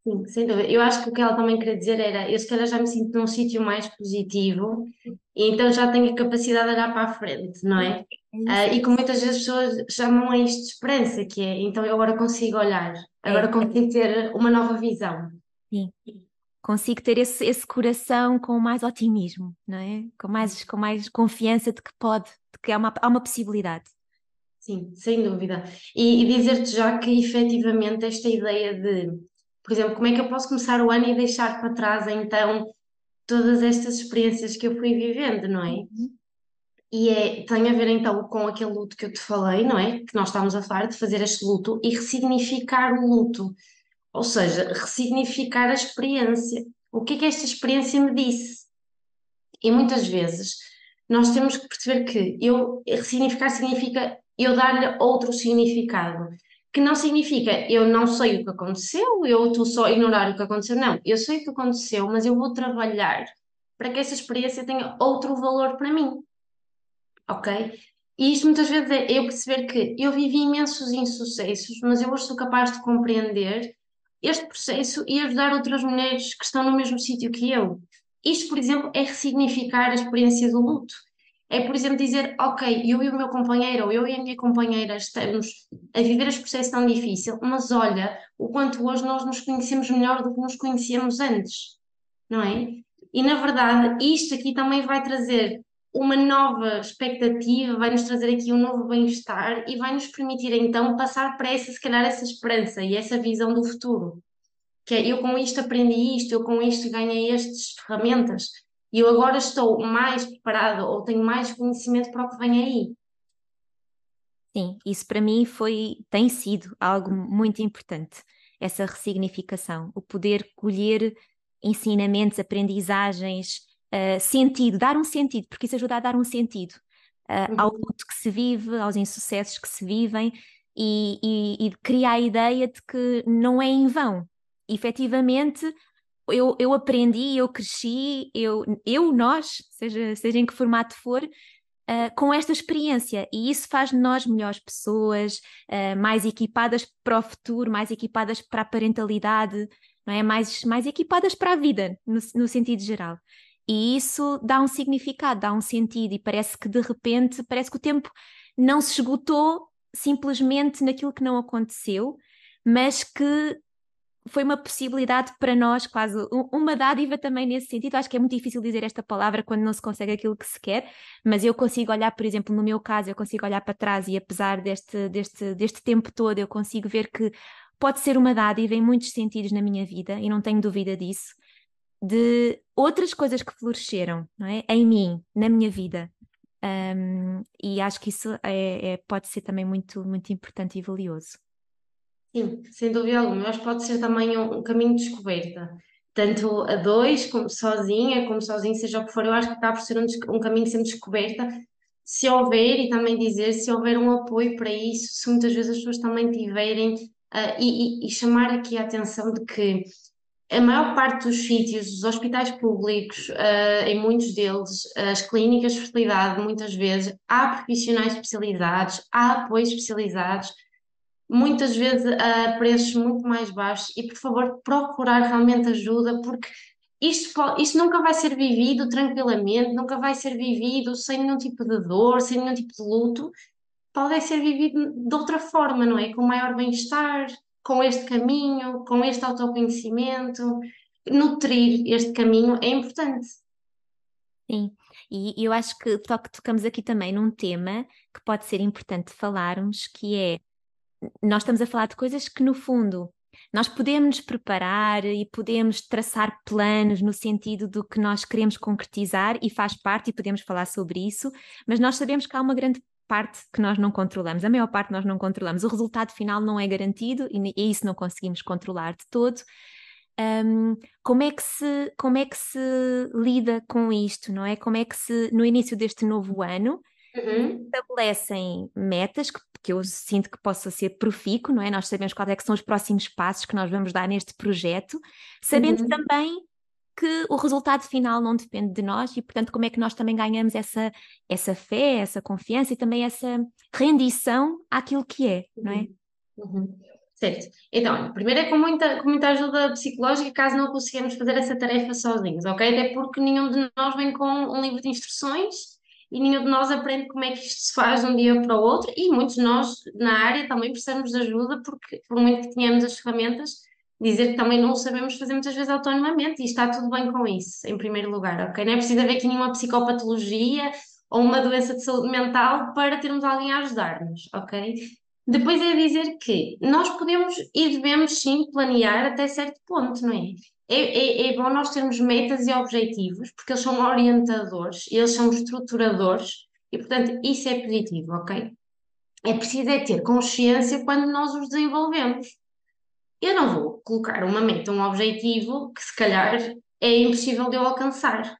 B: Sim, sem dúvida. Eu acho que o que ela também queria dizer era, eu se calhar já me sinto num sítio mais positivo e então já tenho a capacidade de olhar para a frente, não é? Uh, e como muitas vezes as pessoas chamam a isto de esperança, que é, então eu agora consigo olhar, agora é. consigo ter uma nova visão.
A: Sim, consigo ter esse, esse coração com mais otimismo, não é? Com mais, com mais confiança de que pode, de que há uma, há uma possibilidade.
B: Sim, sem dúvida. E, e dizer-te já que efetivamente esta ideia de por exemplo, como é que eu posso começar o ano e deixar para trás então todas estas experiências que eu fui vivendo, não é? Uhum. E é, tem a ver então com aquele luto que eu te falei, não é? Que nós estamos a falar de fazer este luto e ressignificar o luto. Ou seja, ressignificar a experiência. O que é que esta experiência me disse? E muitas vezes nós temos que perceber que eu ressignificar significa eu dar-lhe outro significado que não significa eu não sei o que aconteceu, eu estou só a ignorar o que aconteceu. Não, eu sei o que aconteceu, mas eu vou trabalhar para que essa experiência tenha outro valor para mim. Ok? E isto muitas vezes é eu perceber que eu vivi imensos insucessos, mas eu hoje sou capaz de compreender este processo e ajudar outras mulheres que estão no mesmo sítio que eu. Isto, por exemplo, é ressignificar a experiência do luto. É, por exemplo, dizer, ok, eu e o meu companheiro, ou eu e a minha companheira estamos a viver este processo tão difícil, mas olha o quanto hoje nós nos conhecemos melhor do que nos conhecíamos antes, não é? E na verdade, isto aqui também vai trazer uma nova expectativa, vai nos trazer aqui um novo bem-estar e vai nos permitir então passar para essa, se calhar, essa esperança e essa visão do futuro. Que é, eu com isto aprendi isto, eu com isto ganhei estas ferramentas, e eu agora estou mais preparada ou tenho mais conhecimento para o que vem aí.
A: Sim, isso para mim foi, tem sido algo muito importante, essa ressignificação, o poder colher ensinamentos, aprendizagens, uh, sentido, dar um sentido, porque isso ajuda a dar um sentido uh, uhum. ao luto que se vive, aos insucessos que se vivem e, e, e cria a ideia de que não é em vão. Efetivamente, eu, eu aprendi, eu cresci, eu, eu nós, seja, seja em que formato for, uh, com esta experiência. E isso faz de nós melhores pessoas, uh, mais equipadas para o futuro, mais equipadas para a parentalidade, não é? mais, mais equipadas para a vida, no, no sentido geral. E isso dá um significado, dá um sentido, e parece que de repente, parece que o tempo não se esgotou simplesmente naquilo que não aconteceu, mas que foi uma possibilidade para nós, quase uma dádiva também nesse sentido. Acho que é muito difícil dizer esta palavra quando não se consegue aquilo que se quer, mas eu consigo olhar, por exemplo, no meu caso, eu consigo olhar para trás e apesar deste, deste, deste tempo todo, eu consigo ver que pode ser uma dádiva em muitos sentidos na minha vida, e não tenho dúvida disso, de outras coisas que floresceram, não é? Em mim, na minha vida. Um, e acho que isso é, é, pode ser também muito, muito importante e valioso.
B: Sim, sem dúvida alguma. Eu acho que pode ser também um, um caminho de descoberta. Tanto a dois, como sozinha, como sozinho, seja o que for, eu acho que acaba por ser um, um caminho sempre de descoberta. Se houver, e também dizer, se houver um apoio para isso, se muitas vezes as pessoas também tiverem, uh, e, e, e chamar aqui a atenção de que a maior parte dos sítios, os hospitais públicos, uh, em muitos deles, as clínicas de fertilidade, muitas vezes, há profissionais especializados, há apoios especializados, muitas vezes a preços muito mais baixos e, por favor, procurar realmente ajuda, porque isto, isto nunca vai ser vivido tranquilamente, nunca vai ser vivido sem nenhum tipo de dor, sem nenhum tipo de luto. Pode ser vivido de outra forma, não é? Com maior bem-estar, com este caminho, com este autoconhecimento. Nutrir este caminho é importante.
A: Sim, e eu acho que tocamos aqui também num tema que pode ser importante falarmos, que é nós estamos a falar de coisas que, no fundo, nós podemos nos preparar e podemos traçar planos no sentido do que nós queremos concretizar e faz parte, e podemos falar sobre isso, mas nós sabemos que há uma grande parte que nós não controlamos, a maior parte nós não controlamos. O resultado final não é garantido e, isso não conseguimos controlar de todo. Um, como, é que se, como é que se lida com isto, não é? Como é que se, no início deste novo ano, uhum. estabelecem metas que, que eu sinto que possa ser profícuo, não é? Nós sabemos quais é que são os próximos passos que nós vamos dar neste projeto, sabendo uhum. também que o resultado final não depende de nós e, portanto, como é que nós também ganhamos essa, essa fé, essa confiança e também essa rendição àquilo que é, não é?
B: Uhum. uhum. Certo. Então, primeiro é com muita, com muita ajuda psicológica, caso não consigamos fazer essa tarefa sozinhos, ok? Até porque nenhum de nós vem com um livro de instruções e nenhum de nós aprende como é que isto se faz de um dia para o outro e muitos de nós na área também precisamos de ajuda porque, por muito que tenhamos as ferramentas, dizer que também não o sabemos fazer muitas vezes autonomamente e está tudo bem com isso, em primeiro lugar, ok? Não é preciso haver aqui nenhuma psicopatologia ou uma doença de saúde mental para termos alguém a ajudar-nos, ok? Depois é dizer que nós podemos e devemos sim planear até certo ponto, não é? É, é, é bom nós termos metas e objetivos, porque eles são orientadores, eles são estruturadores, e portanto isso é positivo, ok? É preciso é ter consciência quando nós os desenvolvemos. Eu não vou colocar uma meta, um objetivo que se calhar é impossível de eu alcançar.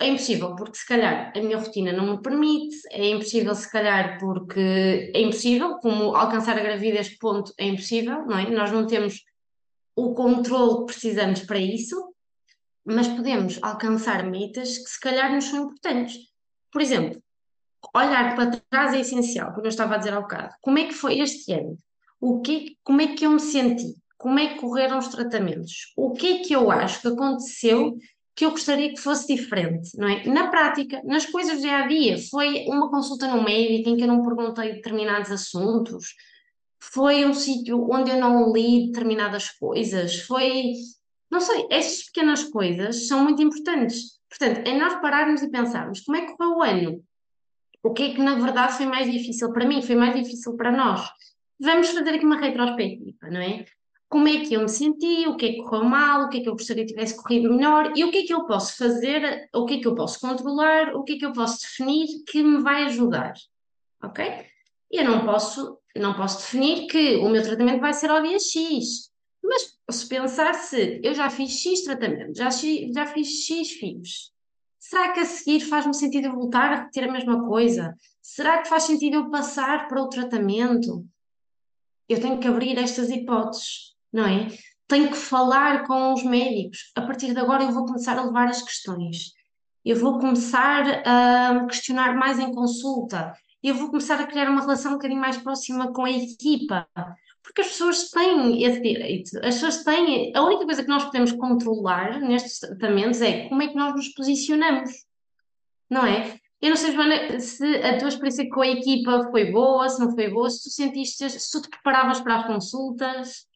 B: É impossível porque se calhar a minha rotina não me permite, é impossível se calhar porque é impossível, como alcançar a gravidez ponto é impossível, não é? Nós não temos o controle que precisamos para isso, mas podemos alcançar metas que se calhar nos são importantes. Por exemplo, olhar para trás é essencial, como eu estava a dizer há bocado. Como é que foi este ano? O que, como é que eu me senti? Como é que correram os tratamentos? O que é que eu acho que aconteceu que eu gostaria que fosse diferente, não é? Na prática, nas coisas do dia a dia, foi uma consulta no médico em que eu não perguntei determinados assuntos, foi um sítio onde eu não li determinadas coisas, foi. Não sei, estas pequenas coisas são muito importantes. Portanto, é nós pararmos e pensarmos como é que foi o ano? O que é que na verdade foi mais difícil para mim? Foi mais difícil para nós? Vamos fazer aqui uma retrospectiva, não é? como é que eu me senti, o que é que correu mal, o que é que eu gostaria que tivesse corrido melhor e o que é que eu posso fazer, o que é que eu posso controlar, o que é que eu posso definir que me vai ajudar, ok? Eu não posso, não posso definir que o meu tratamento vai ser ao dia X, mas posso pensar se eu já fiz X tratamento, já, já fiz X fios, será que a seguir faz-me sentido voltar a repetir a mesma coisa? Será que faz sentido eu passar para o tratamento? Eu tenho que abrir estas hipóteses não é? Tenho que falar com os médicos. A partir de agora eu vou começar a levar as questões. Eu vou começar a questionar mais em consulta. Eu vou começar a criar uma relação um bocadinho mais próxima com a equipa. Porque as pessoas têm esse direito. As pessoas têm. A única coisa que nós podemos controlar nestes tratamentos é como é que nós nos posicionamos. Não é? Eu não sei, Joana, se a tua experiência com a equipa foi boa, se não foi boa, se tu sentiste, se tu te preparavas para as consultas.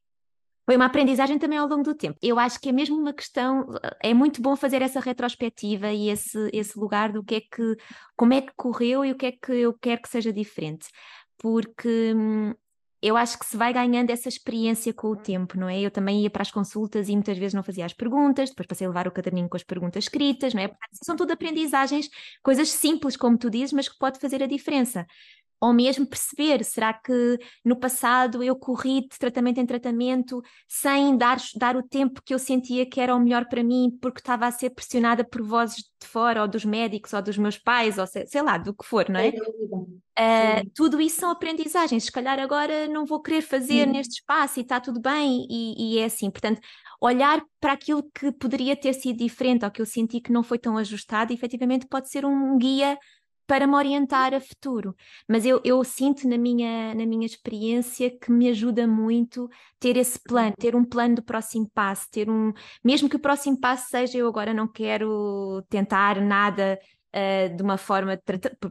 A: Foi uma aprendizagem também ao longo do tempo. Eu acho que é mesmo uma questão, é muito bom fazer essa retrospectiva e esse, esse lugar do que é que, como é que correu e o que é que eu quero que seja diferente. Porque hum, eu acho que se vai ganhando essa experiência com o tempo, não é? Eu também ia para as consultas e muitas vezes não fazia as perguntas, depois passei a levar o caderninho com as perguntas escritas, não é? São tudo aprendizagens, coisas simples, como tu dizes, mas que pode fazer a diferença ou mesmo perceber, será que no passado eu corri de tratamento em tratamento sem dar, dar o tempo que eu sentia que era o melhor para mim, porque estava a ser pressionada por vozes de fora, ou dos médicos, ou dos meus pais, ou sei, sei lá, do que for, não é? Uh, tudo isso são aprendizagens. Se calhar agora não vou querer fazer Sim. neste espaço e está tudo bem, e, e é assim. Portanto, olhar para aquilo que poderia ter sido diferente, ou que eu senti que não foi tão ajustado, efetivamente pode ser um guia para me orientar a futuro. Mas eu, eu sinto na minha, na minha experiência que me ajuda muito ter esse plano, ter um plano do próximo passo, ter um. Mesmo que o próximo passo seja eu agora não quero tentar nada. Uh, de uma forma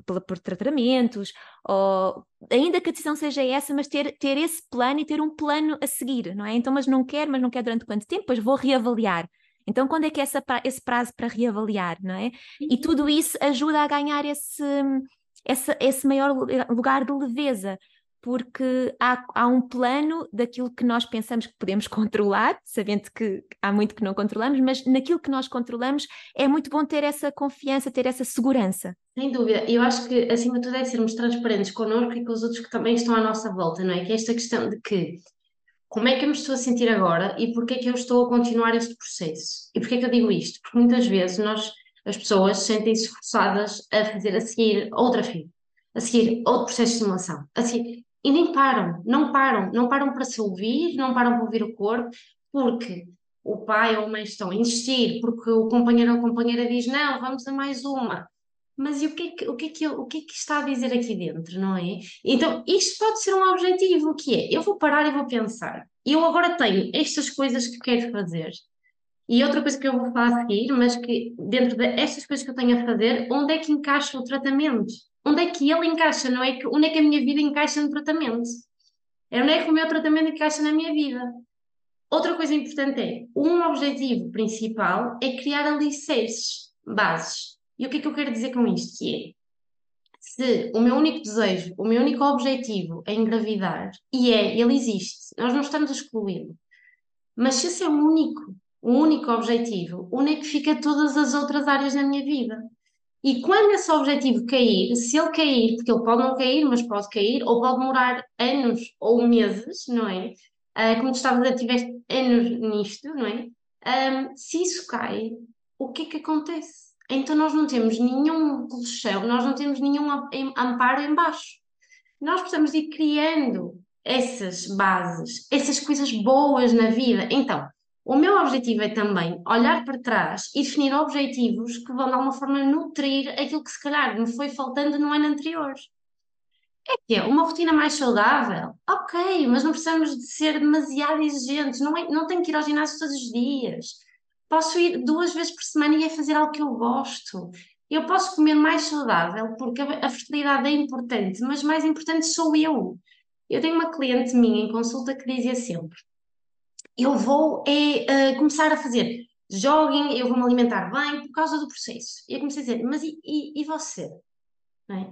A: por, por, tratamentos, ou ainda que a decisão seja essa, mas ter, ter esse plano e ter um plano a seguir, não é? Então, mas não quero, mas não quero durante quanto tempo? Pois vou reavaliar. Então, quando é que é essa, esse prazo para reavaliar, não é? E uhum. tudo isso ajuda a ganhar esse, esse, esse maior lugar de leveza, porque há, há um plano daquilo que nós pensamos que podemos [LAUGHS] controlar, sabendo que há muito que não controlamos, mas naquilo que nós controlamos é muito bom ter essa confiança, ter essa segurança.
B: Sem dúvida, eu acho que acima de tudo é sermos transparentes connosco e com os outros que também estão à nossa volta, não é? Que é esta questão de que como é que eu me estou a sentir agora e porquê é que eu estou a continuar este processo. E porquê é que eu digo isto? Porque muitas vezes nós, as pessoas, sentem-se forçadas a fazer a seguir outra filha, a seguir outro processo de simulação, a seguir, e nem param, não param, não param para se ouvir, não param para ouvir o corpo, porque o pai ou a mãe estão a insistir, porque o companheiro ou a companheira diz, não, vamos a mais uma, mas e o que, é que, o, que é que o que é que está a dizer aqui dentro, não é? Então, isto pode ser um objetivo, que é, eu vou parar e vou pensar, eu agora tenho estas coisas que quero fazer, e outra coisa que eu vou falar a seguir, mas que dentro destas coisas que eu tenho a fazer, onde é que encaixa o tratamento? Onde é que ele encaixa, não é? Que, onde é que a minha vida encaixa no tratamento? É onde é que o meu tratamento encaixa na minha vida? Outra coisa importante é, um objetivo principal é criar alicerces, bases. E o que é que eu quero dizer com isto? Que é, se o meu único desejo, o meu único objetivo é engravidar, e é, ele existe, nós não estamos a excluí-lo, mas se esse é o único, o único objetivo, onde é que fica todas as outras áreas da minha vida? E quando esse objetivo cair, se ele cair, porque ele pode não cair, mas pode cair, ou pode demorar anos ou meses, não é? Uh, como tu estavas a tiveste anos nisto, não é? Um, se isso cai, o que é que acontece? Então nós não temos nenhum colchão, nós não temos nenhum amparo em baixo. Nós precisamos ir criando essas bases, essas coisas boas na vida. Então, o meu objetivo é também olhar para trás e definir objetivos que vão de alguma forma nutrir aquilo que se calhar me foi faltando no ano anterior. É que é uma rotina mais saudável? Ok, mas não precisamos de ser demasiado exigentes, não, é, não tenho que ir ao ginásio todos os dias Posso ir duas vezes por semana e é fazer algo que eu gosto. Eu posso comer mais saudável, porque a, fertilidade é importante, mas mais importante sou eu. Eu tenho uma cliente minha em consulta que dizia sempre: Eu vou é, uh, começar a fazer jogging, eu vou me alimentar bem por causa do processo. E eu comecei a dizer: Mas e, e, e você? É?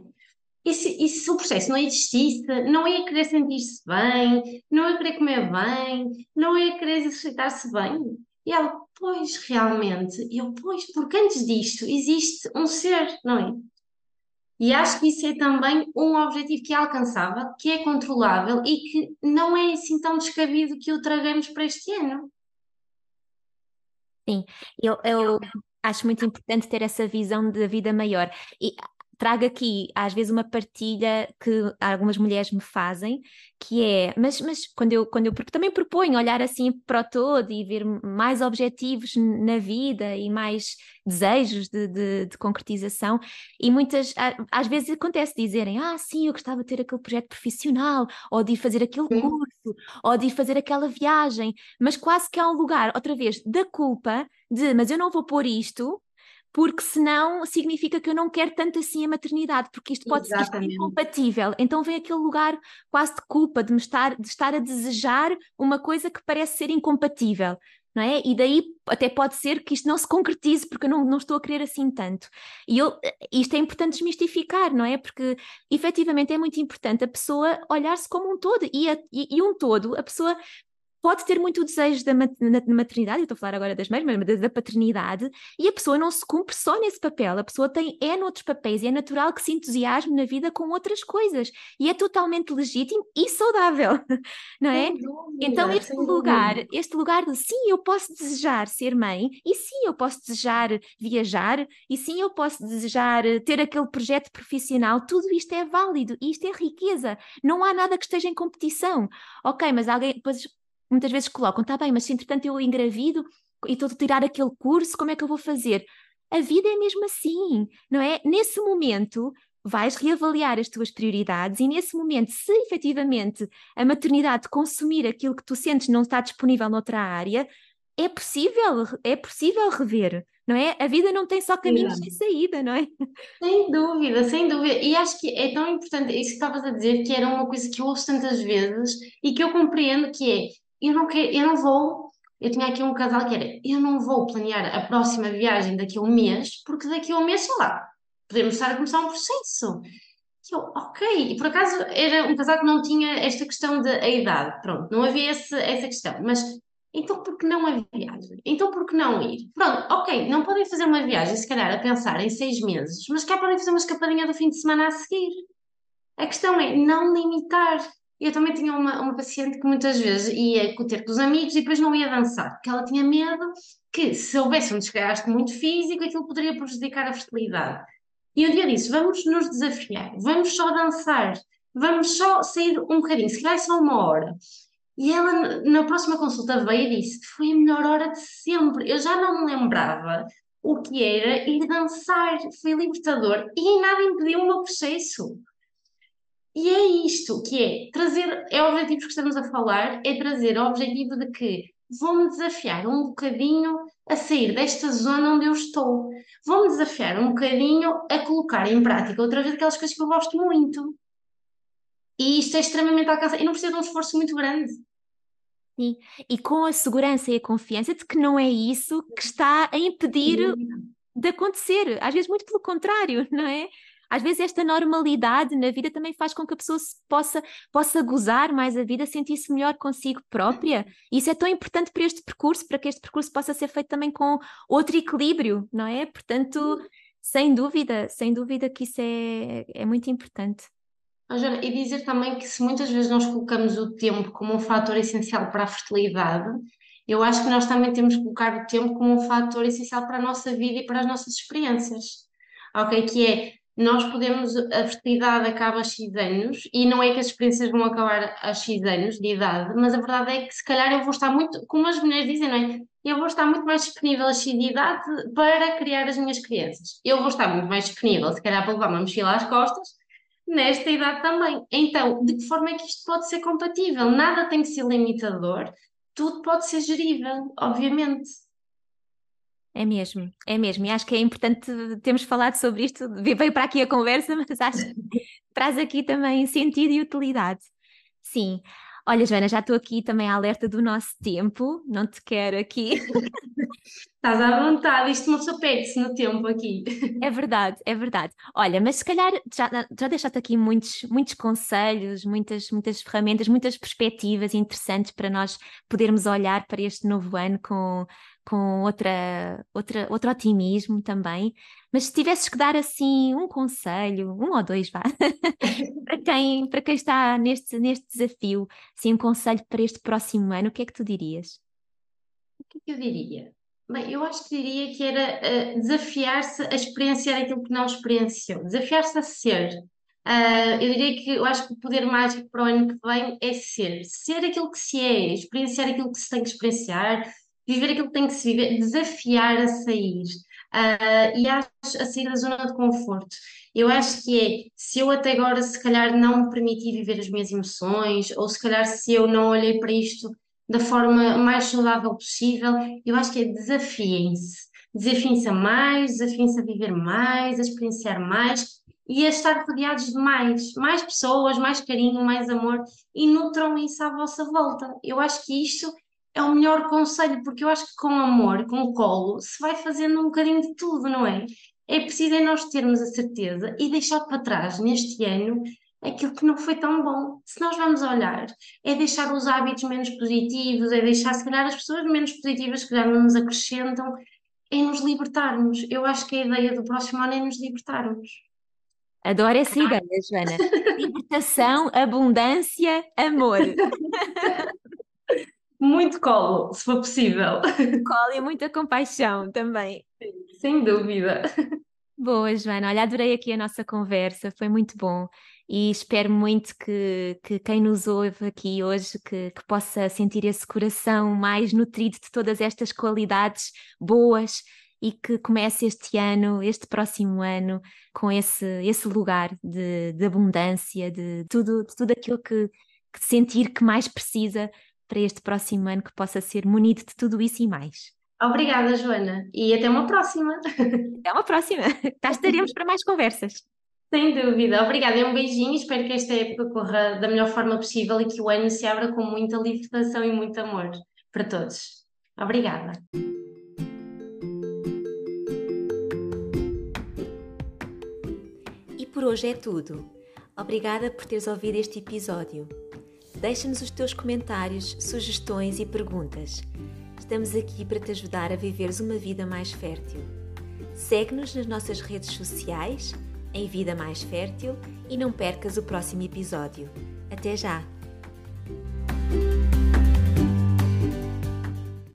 B: E se, e se, o processo não existisse, não ia querer sentir-se bem, não ia querer comer bem, não ia querer exercitar-se bem? E ela, pois, realmente, eu, pois, porque antes disto existe um ser, não é? E acho que isso é também um objetivo que é alcançável, que é controlável e que não é assim tão descabido que o tragamos para este ano.
A: Sim, eu, eu acho muito importante ter essa visão da vida maior. E trago aqui às vezes uma partilha que algumas mulheres me fazem, que é, mas, mas quando eu, quando eu porque também proponho olhar assim para o todo e ver mais objetivos na vida e mais desejos de, de, de concretização, e muitas, às vezes acontece dizerem, ah, sim, eu gostava de ter aquele projeto profissional, ou de fazer aquele curso, ou de fazer aquela viagem, mas quase que há um lugar, outra vez, da culpa de, mas eu não vou pôr isto porque senão significa que eu não quero tanto assim a maternidade, porque isto pode ser incompatível. Então vem aquele lugar quase de culpa de me estar, de estar a desejar uma coisa que parece ser incompatível. Não é? E daí até pode ser que isto não se concretize porque eu não, não estou a querer assim tanto. E eu, isto é importante desmistificar, não é? Porque efetivamente é muito importante a pessoa olhar-se como um todo e, a, e, e, um todo, a pessoa pode ter muito desejo da maternidade, eu estou a falar agora das mães, mas da paternidade, e a pessoa não se cumpre só nesse papel, a pessoa tem é noutros papéis, e é natural que se entusiasme na vida com outras coisas, e é totalmente legítimo e saudável, [LAUGHS] não é? Dúvida, então este lugar, dúvida. este lugar de sim, eu posso desejar ser mãe, e sim, eu posso desejar viajar, e sim, eu posso desejar ter aquele projeto profissional, tudo isto é válido, isto é riqueza, não há nada que esteja em competição, ok, mas alguém, depois muitas vezes colocam, está bem, mas se entretanto eu engravido e estou a tirar aquele curso, como é que eu vou fazer? A vida é mesmo assim, não é? Nesse momento, vais reavaliar as tuas prioridades e nesse momento, se efetivamente a maternidade consumir aquilo que tu sentes não está disponível noutra área, é possível, é possível rever, não é? A vida não tem só caminhos sem saída, não é?
B: Sem dúvida, sem dúvida. E acho que é tão importante isso que estavas a dizer, que era uma coisa que eu ouço tantas vezes e que eu compreendo que é, eu não quero, eu não vou, eu tinha aqui um casal que era, eu não vou planear a próxima viagem daqui a um mês, porque daqui a um mês, sei lá, podemos estar a começar um processo. E eu, ok, e por acaso era um casal que não tinha esta questão da idade, pronto, não havia esse, essa questão, mas então por que não a viagem? Então por que não ir? Pronto, ok, não podem fazer uma viagem, se calhar, a pensar em seis meses, mas cá podem fazer uma escapadinha do fim de semana a seguir. A questão é não limitar. Eu também tinha uma, uma paciente que muitas vezes ia ter com os amigos e depois não ia dançar, porque ela tinha medo que se houvesse um desgaste muito físico, aquilo poderia prejudicar a fertilidade. E um dia disse: vamos nos desafiar, vamos só dançar, vamos só sair um bocadinho, se calhar só uma hora. E ela, na próxima consulta, veio e disse: Foi a melhor hora de sempre. Eu já não me lembrava o que era ir dançar, foi libertador e nada impediu o meu processo. E é isto que é trazer, é o objetivo que estamos a falar, é trazer o objetivo de que vou-me desafiar um bocadinho a sair desta zona onde eu estou. Vou-me desafiar um bocadinho a colocar em prática outra vez aquelas coisas que eu gosto muito. E isto é extremamente alcançável e não precisa de um esforço muito grande.
A: Sim, e com a segurança e a confiança de que não é isso que está a impedir de acontecer. Às vezes, muito pelo contrário, [LAUGHS] não é? Às vezes esta normalidade na vida também faz com que a pessoa possa, possa gozar mais a vida, sentir-se melhor consigo própria. Isso é tão importante para este percurso, para que este percurso possa ser feito também com outro equilíbrio, não é? Portanto, sem dúvida, sem dúvida que isso é, é muito importante.
B: Oh, Joana, e dizer também que se muitas vezes nós colocamos o tempo como um fator essencial para a fertilidade, eu acho que nós também temos que colocar o tempo como um fator essencial para a nossa vida e para as nossas experiências. Ok? Que é nós podemos, a fertilidade acaba a X anos, e não é que as experiências vão acabar a X anos de idade, mas a verdade é que se calhar eu vou estar muito, como as mulheres dizem, não é? Eu vou estar muito mais disponível a X de idade para criar as minhas crianças. Eu vou estar muito mais disponível, se calhar, para levar uma mochila às costas, nesta idade também. Então, de que forma é que isto pode ser compatível? Nada tem que ser limitador, tudo pode ser gerível, obviamente.
A: É mesmo, é mesmo. E acho que é importante termos falado sobre isto. Veio para aqui a conversa, [LAUGHS] mas acho que traz aqui também sentido e utilidade. Sim. Olha, Joana, já estou aqui também alerta do nosso tempo, não te quero aqui.
B: Estás à vontade, isto não se perde-se no tempo aqui.
A: É verdade, é verdade. Olha, mas se calhar já, já deixaste aqui muitos, muitos conselhos, muitas, muitas ferramentas, muitas perspectivas interessantes para nós podermos olhar para este novo ano com, com outra, outra, outro otimismo também. Mas se tivesses que dar assim um conselho, um ou dois, vá, [LAUGHS] para, quem, para quem está neste, neste desafio, assim, um conselho para este próximo ano, o que é que tu dirias?
B: O que é que eu diria? Bem, eu acho que diria que era uh, desafiar-se a experienciar aquilo que não experienciou, desafiar-se a ser. Uh, eu diria que eu acho que o poder mágico para o ano que vem é ser, ser aquilo que se é, experienciar aquilo que se tem que experienciar, viver aquilo que tem que se viver, desafiar a sair. Uh, e a sair da zona de conforto. Eu acho que é, se eu até agora se calhar não me permiti viver as minhas emoções, ou se calhar se eu não olhei para isto da forma mais saudável possível, eu acho que é desafiem-se. Desafiem-se a mais, desafiem-se a viver mais, a experienciar mais e a estar rodeados de mais, mais pessoas, mais carinho, mais amor e nutram isso à vossa volta. Eu acho que isto é o melhor conselho, porque eu acho que com amor, com colo, se vai fazendo um bocadinho de tudo, não é? É preciso é nós termos a certeza e deixar para trás neste ano aquilo que não foi tão bom. Se nós vamos olhar, é deixar os hábitos menos positivos, é deixar se calhar as pessoas menos positivas que já não nos acrescentam, é nos libertarmos. Eu acho que a ideia do próximo ano é nos libertarmos.
A: Adoro essa ideia, Joana. Libertação, abundância, amor. [LAUGHS]
B: muito colo, se for possível. [LAUGHS]
A: Colo e muita compaixão também.
B: Sem dúvida.
A: Boa, Joana. Olha, adorei aqui a nossa conversa, foi muito bom e espero muito que, que quem nos ouve aqui hoje que, que possa sentir esse coração mais nutrido de todas estas qualidades boas e que comece este ano, este próximo ano, com esse, esse lugar de, de abundância, de tudo, de tudo aquilo que, que sentir que mais precisa para este próximo ano, que possa ser munido de tudo isso e mais.
B: Obrigada, Joana, e até uma próxima. [LAUGHS]
A: Até uma próxima. Cá estaremos para mais conversas.
B: Sem dúvida. Obrigada. É um beijinho. Espero que esta época corra da melhor forma possível e que o ano se abra com muita libertação e muito amor para todos. Obrigada.
A: E por hoje é tudo. Obrigada por teres ouvido este episódio. Deixa-nos os teus comentários, sugestões e perguntas. Estamos aqui para te ajudar a viveres uma vida mais fértil. Segue-nos nas nossas redes sociais, em Vida Mais Fértil, e não percas o próximo episódio. Até já!